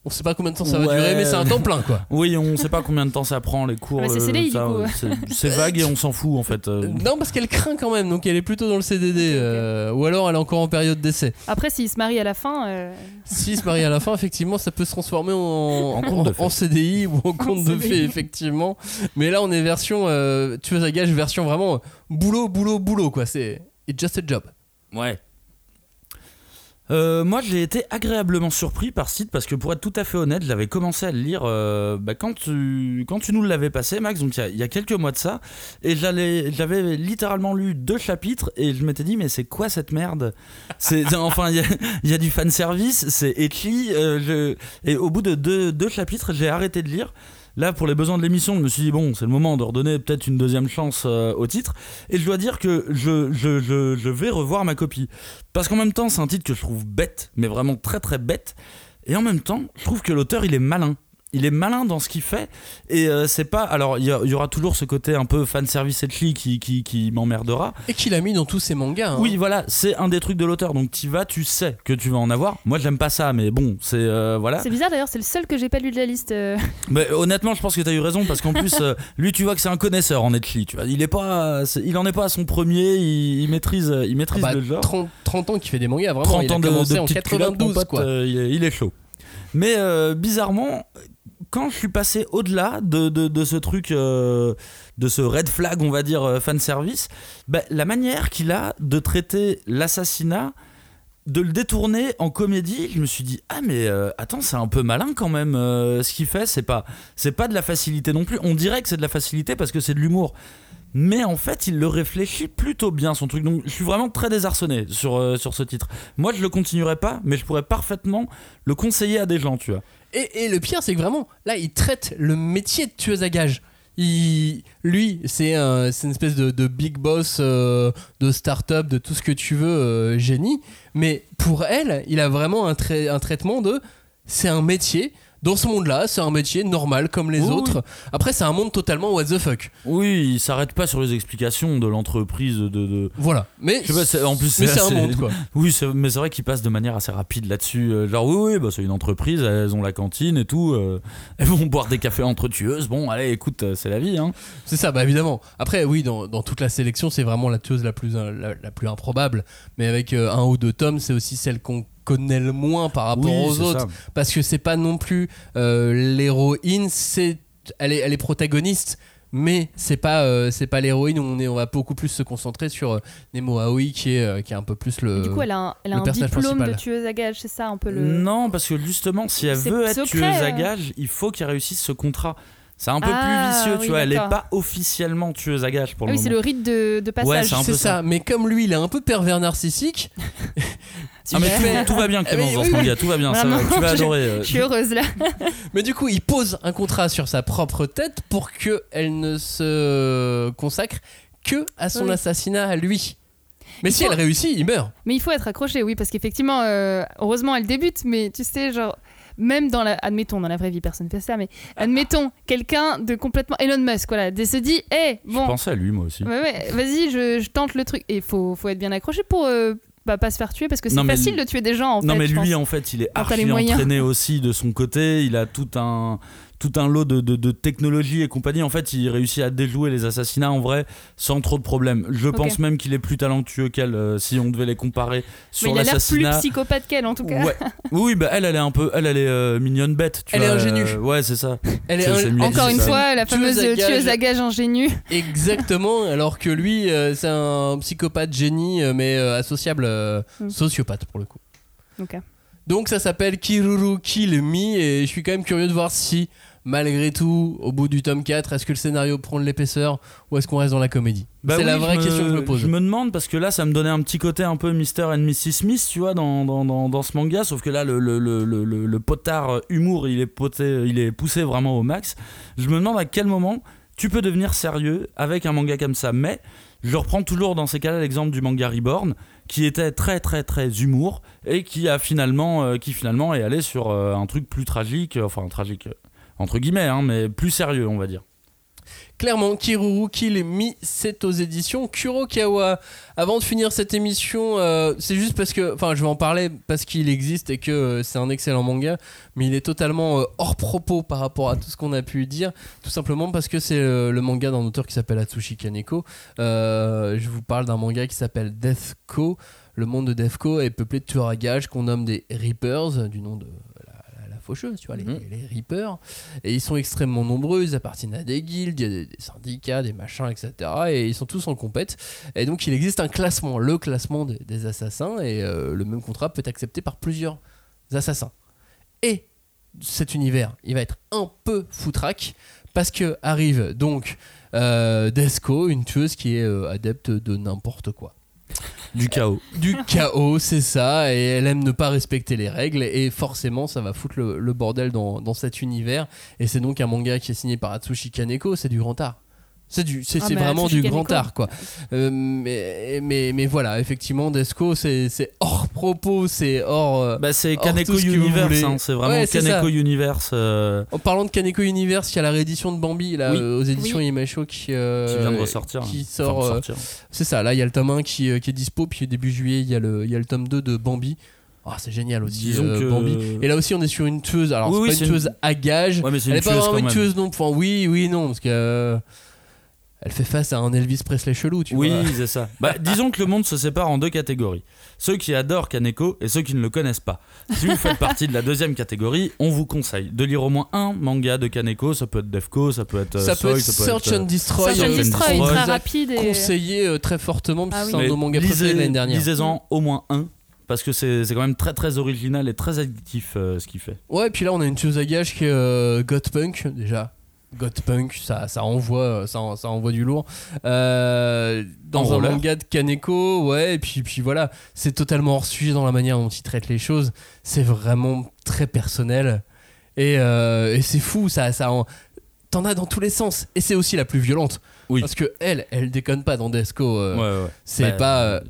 On sait pas combien de temps ça va Ouais. durer, mais c'est un temps plein, quoi. Oui, on sait pas combien de temps ça prend les cours. Ah bah, c'est euh, euh, c'est- C'est vague et on s'en fout en fait. euh. Non, parce qu'elle craint quand même, donc elle est plutôt dans le CDD. euh, ou alors elle est encore en période d'essai. Après, s'il se marie à la fin, euh, S'il se marie à la fin, effectivement, ça peut se transformer en, En CDI ou en compte de fées, effectivement. Mais là, on est version euh, tueuse à gages, version vraiment euh, boulot, boulot, boulot, quoi. C'est it's just a job. Ouais. Euh, moi, j'ai été agréablement surpris par ce site parce que pour être tout à fait honnête, j'avais commencé à le lire euh, bah, quand, tu, quand tu nous l'avais passé, Max, donc il y a- quelques mois de ça. Et j'avais littéralement lu deux chapitres et je m'étais dit, mais c'est quoi cette merde? Enfin, il y a, du fanservice, c'est écrit. euh, et au bout de deux, deux chapitres, j'ai arrêté de lire. Là, pour les besoins de l'émission, je me suis dit, bon, c'est le moment de redonner peut-être une deuxième chance euh, au titre. Et je dois dire que je, je, je, je vais revoir ma copie. Parce qu'en même temps, c'est un titre que je trouve bête, mais vraiment très très bête. Et en même temps, je trouve que l'auteur, il est malin. Il est malin dans ce qu'il fait. Et euh, c'est pas. Alors, il y, aura toujours ce côté un peu fanservice etchi qui, qui, qui m'emmerdera. Et qu'il a mis dans tous ses mangas. hein. Oui, voilà, c'est un des trucs de l'auteur. Donc, tu vas, tu sais que tu vas en avoir. Moi, j'aime pas ça, mais bon, c'est. euh, voilà. c'est bizarre d'ailleurs, c'est le seul que j'ai pas lu de la liste. euh. Mais honnêtement, je pense que tu as eu raison parce qu'en plus, euh, lui, tu vois que c'est un connaisseur en etchi. Tu vois, il est pas, c'est- il en est pas à son premier. Il, il maîtrise, il Ah maîtrise bah, le genre. 30, 30 ans qu'il fait des mangas, vraiment. 30 il a ans de, commencé de en petite culotte, mon 92, pote, quoi. euh, il, est, il est chaud. Mais euh, bizarrement, quand je suis passé au-delà de, de, ce truc, euh, de ce red flag, on va dire, euh, fan service, bah, la manière qu'il a de traiter l'assassinat, de le détourner en comédie, je me suis dit ah mais euh, attends c'est un peu malin quand même ce qu'il fait c'est pas c'est pas de la facilité non plus on dirait que c'est de la facilité parce que c'est de l'humour mais en fait il le réfléchit plutôt bien son truc donc je suis vraiment très désarçonné sur, euh, sur ce titre moi je le continuerai pas mais je pourrais parfaitement le conseiller à des gens tu vois Et, et le pire, c'est que vraiment, là, il traite le métier de tueuse à gages. Il, lui, c'est un- c'est une espèce de, big boss euh, de start-up, de tout ce que tu veux, euh, génie. Mais pour elle, il a vraiment un, un traitement de. C'est un métier. Dans ce monde-là, c'est un métier normal comme les Oui, autres. Après, c'est un monde totalement what the fuck. oui il s'arrête pas sur les explications de l'entreprise de, de... Voilà. Mais Je sais pas, c'est- en plus, c'est un monde, quoi. Oui, mais c'est vrai qu'ils passent de manière assez rapide là-dessus. Euh, Genre, oui, oui, bah, c'est une entreprise, elles ont la cantine et tout. euh, elles vont boire des cafés entre tueuses. Bon, allez, écoute, euh, c'est la vie. Hein. C'est ça, bah évidemment. Après, oui, dans, dans toute la sélection, c'est vraiment la tueuse la plus, la, la plus improbable. Mais avec euh, un ou deux tomes, c'est aussi celle qu'on connaît le moins par rapport Oui, aux autres. ça. Parce que c'est pas non plus euh, l'héroïne, c'est elle est, elle est protagoniste. Mais c'est pas euh, c'est pas l'héroïne on est on va beaucoup plus se concentrer sur euh, Nemo Aoi qui est euh, qui est un peu plus le du coup, elle a un, elle a un diplôme principal. de tueuse à gages, c'est ça un peu le. Non, parce que justement, si elle veut être secret, tueuse à euh. gages, il faut qu'elle réussisse ce contrat. C'est un peu Ah, plus vicieux, tu oui, vois. Elle est d'accord. pas officiellement tueuse à gages pour Ah le oui, c'est moment. le rite de, de Ouais, passage. c'est un c'est ça. ça. mais comme lui il est un peu pervers narcissique Ah, mais tout, tout va bien, Clémence, dans ce manga, tout va bien. ça Vraiment, tu vas je- adorer. euh. Je suis heureuse là. Mais du coup, il pose un contrat sur sa propre tête pour que elle ne se consacre que à son Oui. assassinat à lui. Mais Il si faut- elle réussit, il meurt. Mais il faut être accroché, oui, parce qu'effectivement, euh, heureusement, elle débute, mais tu sais, genre, même dans la. Admettons, dans la vraie vie, personne ne fait ça, mais admettons, quelqu'un de complètement. Elon Musk, voilà, de se dit, hé, Je bon, pensais à lui, moi aussi. ouais, ouais, vas-y, je, je tente le truc. Et il faut, faut être bien accroché pour euh, bah, pas se faire tuer, parce que c'est Non, mais facile lui- de tuer des gens, en non fait. mais je lui en fait il est archi entraîné aussi de son côté il a tout un tout un lot de, de, de technologie et compagnie en fait il réussit à déjouer les assassinats en vrai sans trop de problèmes je pense même qu'il est plus talentueux qu'elle euh, si on devait les comparer Mais sur il a l'air plus l'assassinat psychopathe qu'elle, en tout cas. Ouais. oui bah elle elle est un peu elle elle est euh, mignonne bête tu Elle est ingénue. euh, ouais c'est ça Elle est Encore une ça. fois, la Tueuse fameuse à tueuse à gages ingénue. Exactement, alors que lui, euh, c'est un psychopathe génie, mais euh, associable euh, Mm. sociopathe pour le coup. Ok. Donc ça s'appelle Kiruru Kill Me, et je suis quand même curieux de voir si, malgré tout, au bout du tome 4, est-ce que le scénario prend de l'épaisseur, ou est-ce qu'on reste dans la comédie? Bah C'est la vraie question que je me pose. Je me demande parce que là, ça me donnait un petit côté un peu Mr. and Mrs. Smith, tu vois, dans, dans, dans, dans ce manga. Sauf que là, le, le, le, le, potard humour, il est, poté, il est poussé vraiment au max. Je me demande à quel moment tu peux devenir sérieux avec un manga comme ça. Mais je reprends toujours dans ces cas-là l'exemple du manga Reborn, qui était très très très humour et qui a finalement, euh, qui finalement est allé sur euh, un truc plus tragique, enfin tragique entre guillemets, hein, mais plus sérieux, on va dire. Clairement, Kiruru Kill Mi, c'est aux éditions Kurokawa. Avant de finir cette émission, euh, c'est juste parce que, enfin, je vais en parler parce qu'il existe et que euh, c'est un excellent manga, mais il est totalement euh, hors propos par rapport à tout ce qu'on a pu dire, tout simplement parce que c'est le manga d'un auteur qui s'appelle Atsushi Kaneko. Je vous parle d'un manga qui s'appelle Deathco. Le monde de Deathco est peuplé de tueurs à gages qu'on nomme des Reapers, du nom de tu vois, les, les Reapers. Et ils sont extrêmement nombreux, ils appartiennent à des guildes, il y a des, des syndicats, des machins, etc. Et ils sont tous en compète. Et donc il existe un classement, le classement des, des assassins, et euh, le même contrat peut être accepté par plusieurs assassins. Et cet univers, il va être un peu foutraque, parce que arrive donc euh, Desco, une tueuse qui est euh, adepte de n'importe quoi Du chaos. du chaos, c'est ça, et elle aime ne pas respecter les règles, et forcément ça va foutre le, bordel dans, dans cet univers, et c'est donc un manga qui est signé par Atsushi Kaneko, c'est du grand art. C'est du, c'est Ah, c'est vraiment du grand art quoi. Euh, mais, mais, mais voilà, effectivement, Desco c'est c'est hors propos, c'est hors. euh, Bah, c'est Kaneko ce Universe, hein, c'est vraiment Ouais, Kaneko ça. Universe euh, En parlant de Kaneko Universe, il y a la réédition de Bambi là, Oui. euh, aux éditions Oui. Imasho qui, euh, qui vient de ressortir. qui hein. sort, Enfin, euh. C'est ça, là il y a le tome 1 qui, euh, qui est dispo, puis début juillet il y, a le- il y a le tome 2 de Bambi. Ah, c'est génial aussi, Disons euh, que- Bambi. Et là aussi on est sur une tueuse, alors Oui, c'est oui, pas c'est une une- tueuse à gage, Ouais, mais c'est elle pas tueuse vraiment une tueuse non, enfin oui, oui, non, parce que... euh, elle fait face à un Elvis Presley chelou, tu Oui, vois. c'est ça. Bah, disons que le monde se sépare en deux catégories. Ceux qui adorent Kaneko et ceux qui ne le connaissent pas. Si vous faites partie de la deuxième catégorie, on vous conseille de lire au moins un manga de Kaneko. Ça peut être Defco, ça peut être euh, Ça peut être ça Search être, and euh, Destroy, Search and euh, Destroy, Destroy. très rapide et. conseillé très fortement, parce Ah oui. c'est un de nos mangas préférés de l'année dernière. Lisez-en au moins un. Parce que c'est quand même très très original et très addictif euh, ce qu'il fait. Ouais, et puis là on a une gage qui est euh, Gotpunk déjà. Gotpunk, ça, ça envoie, ça, ça envoie du lourd. Euh, dans En un roller. manga de Kaneko, ouais, et puis, puis voilà, c'est totalement hors sujet dans la manière dont il traite les choses. C'est vraiment très personnel. Et, euh, et c'est fou, ça, ça en- T'en as dans tous les sens. Et c'est aussi la plus violente. Oui. Parce que elle, elle déconne pas dans Desco. euh, ouais, ouais. C'est Bah, pas.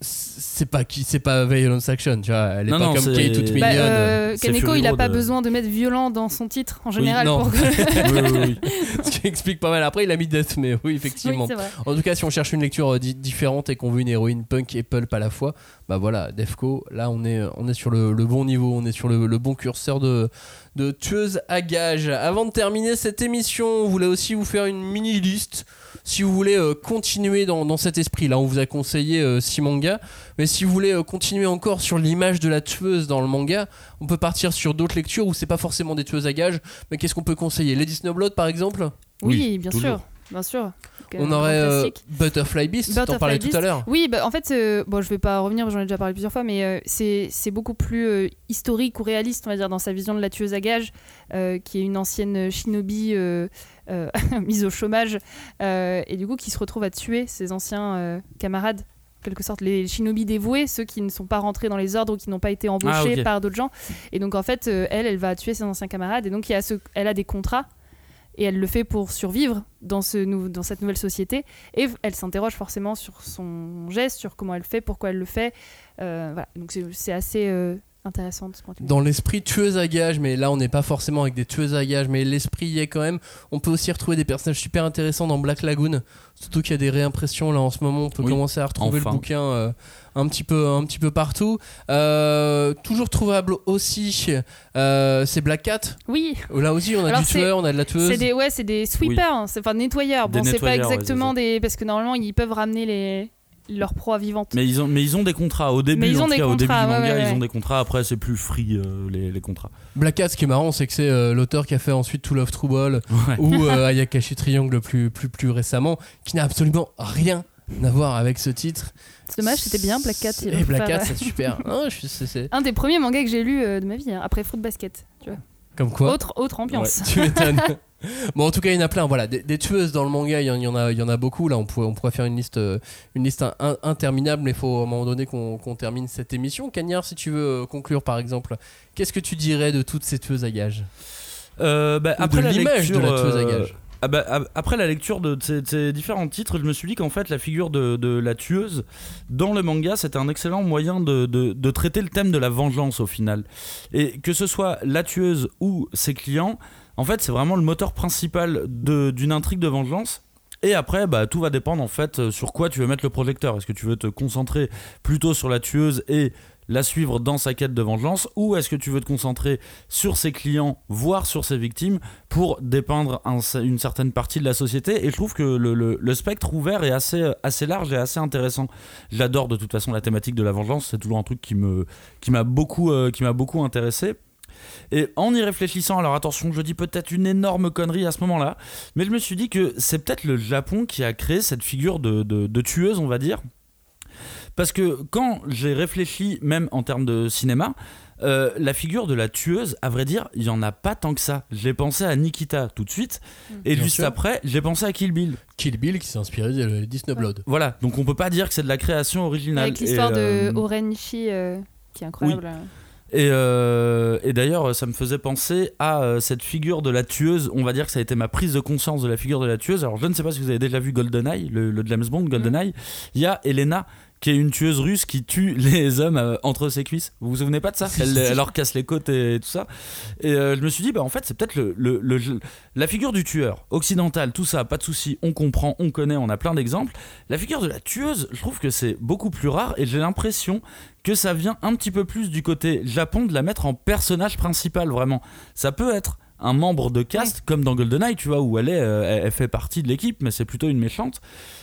Euh, c'est pas qui c'est pas Violence Action tu vois elle est Non, pas non, comme Kay toute mignonne Bah, euh, Kaneko, Fury il a pas euh. besoin de mettre violent dans son titre en général. non. pour que- oui, oui, oui. ce qui explique pas mal après il a mis Death mais oui oui, effectivement. En tout cas, si on cherche une lecture euh, di- différente et qu'on veut une héroïne punk et pulp à la fois, bah voilà, Defco, là on est, on est sur le, le bon niveau, on est sur le, le bon curseur de, de tueuse à gages. Avant de terminer cette émission, on voulait aussi vous faire une mini liste. Si vous voulez euh, continuer dans, dans cet esprit, là on vous a conseillé euh, six mais si vous voulez euh, continuer encore sur l'image de la tueuse dans le manga, on peut partir sur d'autres lectures où c'est pas forcément des tueuses à gages, mais qu'est-ce qu'on peut conseiller? Lady Snowblood par exemple? Oui, Oui, bien toujours. sûr. Bien sûr. Donc, On euh, aurait euh. Butterfly Beast, t'en Butterfly parlais tout à Beast. l'heure. Oui, bah, en fait, euh, bon, je vais pas revenir, j'en ai déjà parlé plusieurs fois, mais euh, c'est c'est beaucoup plus euh, historique ou réaliste, on va dire, dans sa vision de la tueuse à gages, euh, qui est une ancienne shinobi euh, euh, mise au chômage, euh, et du coup qui se retrouve à tuer ses anciens euh, camarades. En quelque sorte les shinobi dévoués, ceux qui ne sont pas rentrés dans les ordres ou qui n'ont pas été embauchés Ah, par d'autres gens. Et donc en fait, euh, elle, elle va tuer ses anciens camarades et donc il y a ce, elle a des contrats et elle le fait pour survivre dans, ce nou- dans cette nouvelle société. Et elle s'interroge forcément sur son geste, sur comment elle fait, pourquoi elle le fait. Euh, voilà. Donc c'est- c'est assez euh, intéressant de ce point de vue. dans l'esprit tueuse à gages, mais là on n'est pas forcément avec des tueuses à gages, mais l'esprit y est quand même. On peut aussi retrouver des personnages super intéressants dans Black Lagoon, surtout qu'il y a des réimpressions là en ce moment. On peut Oui, commencer à retrouver enfin. le bouquin euh, un petit peu, un petit peu partout. Euh, toujours trouvable aussi, euh, c'est Black Cat. Oui, Là aussi on a Alors, du tueur, on a de la tueuse. c'est des, ouais, c'est des sweepers, hein, c'est enfin nettoyeurs. Des Bon, c'est pas ouais, exactement des. Parce que normalement, ils peuvent ramener les... leurs proies vivantes. Mais ils ont, mais ils ont des contrats au début. Mais ils en ont tout des cas, au début contrats, du manga, ouais, ils ont des contrats. Après, c'est plus free euh, les, les contrats. Black Cat, ce qui est marrant, c'est que c'est euh, l'auteur qui a fait ensuite To Love Ouais. ou euh, Ayakashi Triangle plus, plus, plus récemment, qui n'a absolument rien à voir avec ce titre. C'est dommage, c'était bien Black Cat. Et Black Cat, c'est super. Je suis- c'est- c'est- euh, Un des premiers mangas que j'ai lu euh, de ma vie, hein, après Fruit Basket. Tu vois. Comme quoi Autre, autre ambiance. Tu m'étonnes. bon, en tout cas, il y en a plein. Voilà, des, des tueuses dans le manga, il y, en- a, il y en a beaucoup. Là, on pourrait, on pourrait faire une liste, euh, une liste in- in- interminable, mais il faut à un moment donné qu'on qu'on termine cette émission. Cagnard, si tu veux euh, conclure, par exemple, qu'est-ce que tu dirais de toutes ces tueuses à gages? Euh, bah, après de l'image de lecture, la tueuse à euh, Ah bah, ap- après la lecture de ces, de ces différents titres, je me suis dit qu'en fait la figure de, de la tueuse dans le manga, c'était un excellent moyen de- de traiter le thème de la vengeance au final. Et que ce soit la tueuse ou ses clients, en fait c'est vraiment le moteur principal d'une intrigue de vengeance. Et après, bah, tout va dépendre en fait euh, sur quoi tu veux mettre le projecteur. Est-ce que tu veux te concentrer plutôt sur la tueuse et la suivre dans sa quête de vengeance ou est-ce que tu veux te concentrer sur ses clients, voire sur ses victimes pour dépeindre un- une certaine partie de la société? Et je trouve que le, spectre ouvert est assez, large et assez intéressant. J'adore de toute façon la thématique de la vengeance, c'est toujours un truc qui euh, qui m'a beaucoup intéressé. Et en y réfléchissant, alors attention, je dis peut-être une énorme connerie à ce moment-là, mais je me suis dit que c'est peut-être le Japon qui a créé cette figure de, de- de tueuse, on va dire. Parce que quand j'ai réfléchi, même en termes de cinéma, euh, la figure de la tueuse, à vrai dire, il y en a pas tant que ça. J'ai pensé à Nikita tout de suite, et Bien juste sûr. après, j'ai pensé à Kill Bill. Kill Bill qui s'est inspiré de Disney Blood. Voilà, donc on peut pas dire que c'est de la création originale. Avec l'histoire Et, de euh, Oren Ishii, euh, qui est incroyable. Et, euh, et d'ailleurs, ça me faisait penser à euh, cette figure de la tueuse. On va dire que ça a été ma prise de conscience de la figure de la tueuse. Alors, je ne sais pas si vous avez déjà vu GoldenEye, le, le James Bond GoldenEye. Il y a Elena qui est une tueuse russe qui tue les hommes euh, entre ses cuisses. Vous vous souvenez pas de ça elle, leur casse les côtes et tout ça. Et euh, je me suis dit, bah en fait, c'est peut-être le, le- le- la figure du tueur occidental, tout ça, pas de souci, on comprend, on connaît, on a plein d'exemples. La figure de la tueuse, je trouve que c'est beaucoup plus rare et j'ai l'impression que ça vient un petit peu plus du côté Japon de la mettre en personnage principal vraiment. Ça peut être un membre de cast comme dans GoldenEye, tu vois, où elle est, euh, elle, elle fait partie de l'équipe, mais c'est plutôt une méchante.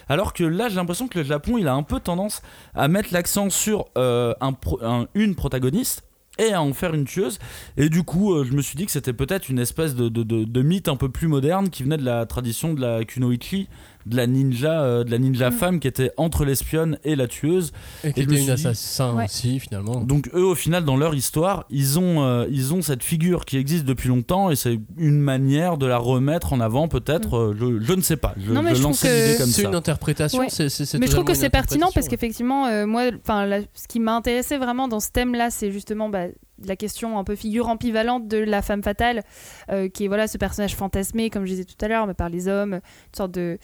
Alors que là, j'ai l'impression que le Japon, il a un peu tendance à mettre l'accent sur euh, un pro- un- une protagoniste et à en faire une tueuse. Et du coup, euh, je me suis dit que c'était peut-être une espèce de, de- de- de mythe un peu plus moderne qui venait de la tradition de la kunoichi, de la ninja, euh, de la ninja Mm. femme qui était entre l'espionne et la tueuse. Et qui Et était une dit- assassin Ouais. aussi, finalement. Donc eux, au final, dans leur histoire, ils ont, euh, ils ont cette figure qui existe depuis longtemps et c'est une manière de la remettre en avant, peut-être. euh, je, je ne sais pas. Je, Non, mais je l'idée comme C'est ça. une interprétation. Ouais. c'est- c'est- c'est Mais je trouve que c'est pertinent parce qu'effectivement, euh, moi, enfin, ce qui m'a intéressé vraiment dans ce thème-là, c'est justement bah, la question un peu figure ambivalente de la femme fatale, euh, qui est voilà ce personnage fantasmé, comme je disais tout à l'heure, mais par les hommes, une sorte de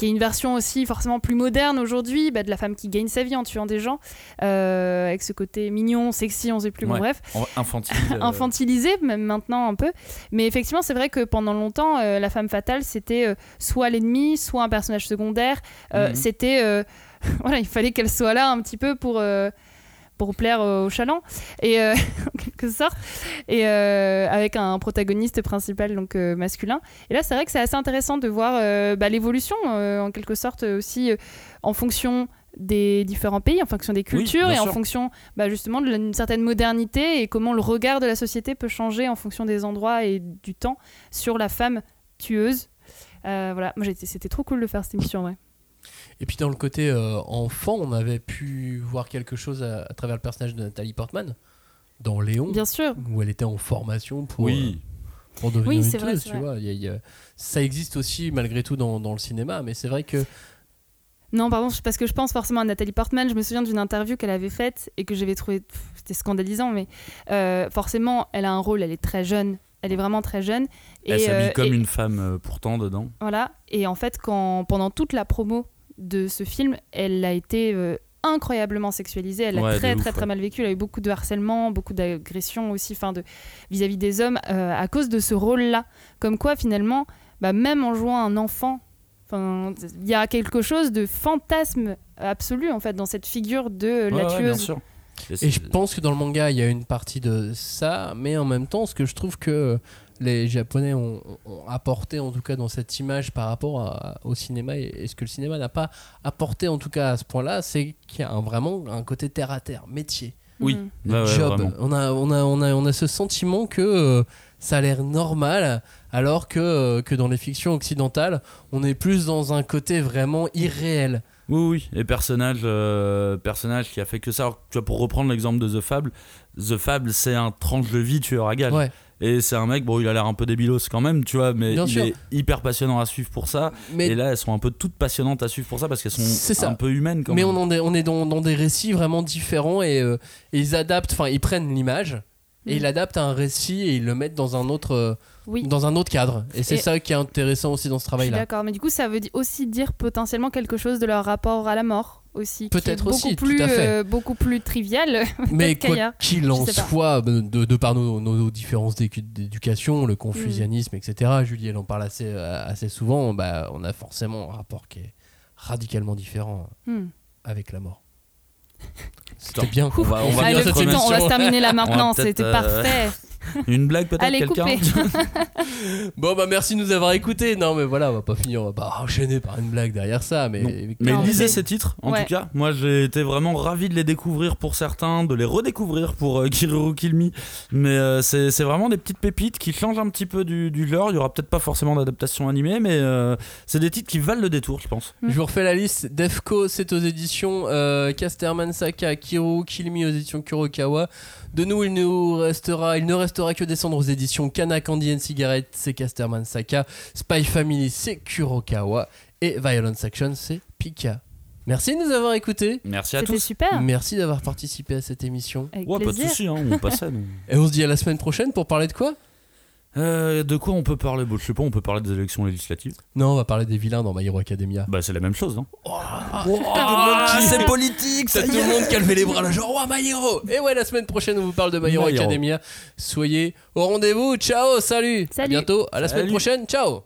qui est une version aussi forcément plus moderne aujourd'hui bah, de la femme qui gagne sa vie en tuant des gens, euh, avec ce côté mignon, sexy, on sait plus, bon, bref. Infantile. euh, infantilisé même maintenant un peu mais effectivement c'est vrai que pendant longtemps euh, la femme fatale c'était euh, soit l'ennemi soit un personnage secondaire Mhm. c'était voilà il fallait qu'elle soit là un petit peu pour pour plaire aux chalands et euh, en quelque sorte et euh, avec un protagoniste principal donc euh, masculin et là c'est vrai que c'est assez intéressant de voir bah, l'évolution en quelque sorte aussi en fonction des différents pays, en fonction des cultures et en sûr. fonction bah, justement d'une certaine modernité et comment le regard de la société peut changer en fonction des endroits et du temps sur la femme tueuse. Voilà, moi c'était trop cool de faire cette émission, ouais. Et puis dans le côté euh, enfant, on avait pu voir quelque chose à, à travers le personnage de Nathalie Portman dans Léon, Bien sûr. où elle était en formation pour, Oui. euh, pour devenir Oui, une vrai, tu vrai. vois. Il y a- il y a- ça existe aussi malgré tout dans, dans le cinéma, mais c'est vrai que Non, pardon, parce que je pense forcément à Nathalie Portman. Je me souviens d'une interview qu'elle avait faite et que j'avais trouvé. C'était scandalisant, mais euh, forcément, elle a un rôle, elle est très jeune. Elle est vraiment très jeune. Et, Elle s'habille euh, comme et- une femme euh, pourtant dedans. Voilà. Et en fait, quand, pendant toute la promo de ce film, elle a été euh, incroyablement sexualisée. Elle Ouais, de très, ouf, très, très ouais. mal vécu. Elle a eu beaucoup de harcèlement, beaucoup d'agressions aussi fin de, vis-à-vis des hommes euh, à cause de ce rôle-là. Comme quoi, finalement, bah, même en jouant un enfant, il y a quelque chose de fantasme absolu en fait dans cette figure de Ouais, la ouais, bien tueuse. sûr. Et je pense que dans le manga, il y a une partie de ça, mais en même temps, ce que je trouve que les Japonais ont, ont apporté, en tout cas dans cette image par rapport à- au cinéma, et, et ce que le cinéma n'a pas apporté, en tout cas à ce point-là, c'est qu'il y a un- vraiment un côté terre à terre, métier, Oui. Ouais, job. on, a, on, a, on, a, on a ce sentiment que euh, ça a l'air normal, alors que, euh, que dans les fictions occidentales, on est plus dans un côté vraiment irréel. Oui, oui. Et personnage, euh, personnage qui a fait que ça. Alors, tu vois, pour reprendre l'exemple de The Fable, The Fable, c'est un tranche de vie tueur à gage. Ouais. Et c'est un mec, bon, il a l'air un peu débilos quand même, tu vois, mais Bien il sûr. est hyper passionnant à suivre pour ça. Mais Et là, elles sont un peu toutes passionnantes à suivre pour ça parce qu'elles sont ça. un peu humaines quand mais même. on, en est, on est dans, dans des récits vraiment différents et, euh, et ils adaptent, enfin ils prennent l'image et Mm. il adapte un récit et ils le mettent dans un autre, euh, Oui. dans un autre cadre. Et c'est ça qui est intéressant aussi dans ce Je suis travail-là. d'accord, mais du coup, ça veut aussi dire potentiellement quelque chose de leur rapport à la mort aussi. Peut-être beaucoup aussi, tout plus, à fait. euh, beaucoup plus trivial. Mais quoi qu'il en soit, de, de par nos, nos différences d'éducation, le confucianisme, etc., Julie, elle en parle assez, euh, assez souvent, bah, on a forcément un rapport qui est radicalement différent Hmm. avec la mort. C'était bien. On va, on va Allez, bien le cette petit temps, on va se terminer là maintenant, c'était euh, parfait. Une blague peut-être Allez, quelqu'un. Bon, bah merci de nous avoir écoutés. Non, mais voilà, on va pas finir, on va pas enchaîner par une blague derrière ça. Mais, Non. mais- Mais Non, lisez mais- ces titres, en Ouais. tout cas. Moi, j'ai été vraiment ravi de les découvrir pour certains, de les redécouvrir pour euh, Kiruru Kill Me. Mais euh, c'est vraiment des petites pépites qui changent un petit peu du, du genre. Il y aura peut-être pas forcément d'adaptation animée, mais euh, c'est des titres qui valent le détour, je pense. Je vous refais la liste. Defco, c'est aux éditions euh, Casterman Saka, Kiro, Kilmi aux éditions Kurokawa. De nous, il nous restera, il ne restera que descendre aux éditions Kana Candy and Cigarette, c'est Casterman Saka. Spy Family, c'est Kurokawa. Et Violence Action, c'est Pika. Merci de nous avoir écoutés. Merci à C'était tous. super. Merci d'avoir participé à cette émission. Avec Ouais, pas de soucis, hein, on passait. nous. Et on se dit à la semaine prochaine pour parler de quoi? Euh, de quoi on peut parler Bon, Je sais pas, on peut parler des élections législatives. Non, on va parler des vilains dans My Hero Academia. Bah, c'est la même chose, non Ah, c'est politique, ça tout le monde qui a levé les bras là, genre, oh, My Hero Et ouais, la semaine prochaine, on vous parle de My Hero My Hero. Academia. Soyez au rendez-vous, ciao, salut À Salut. bientôt, à la semaine Salut. prochaine, ciao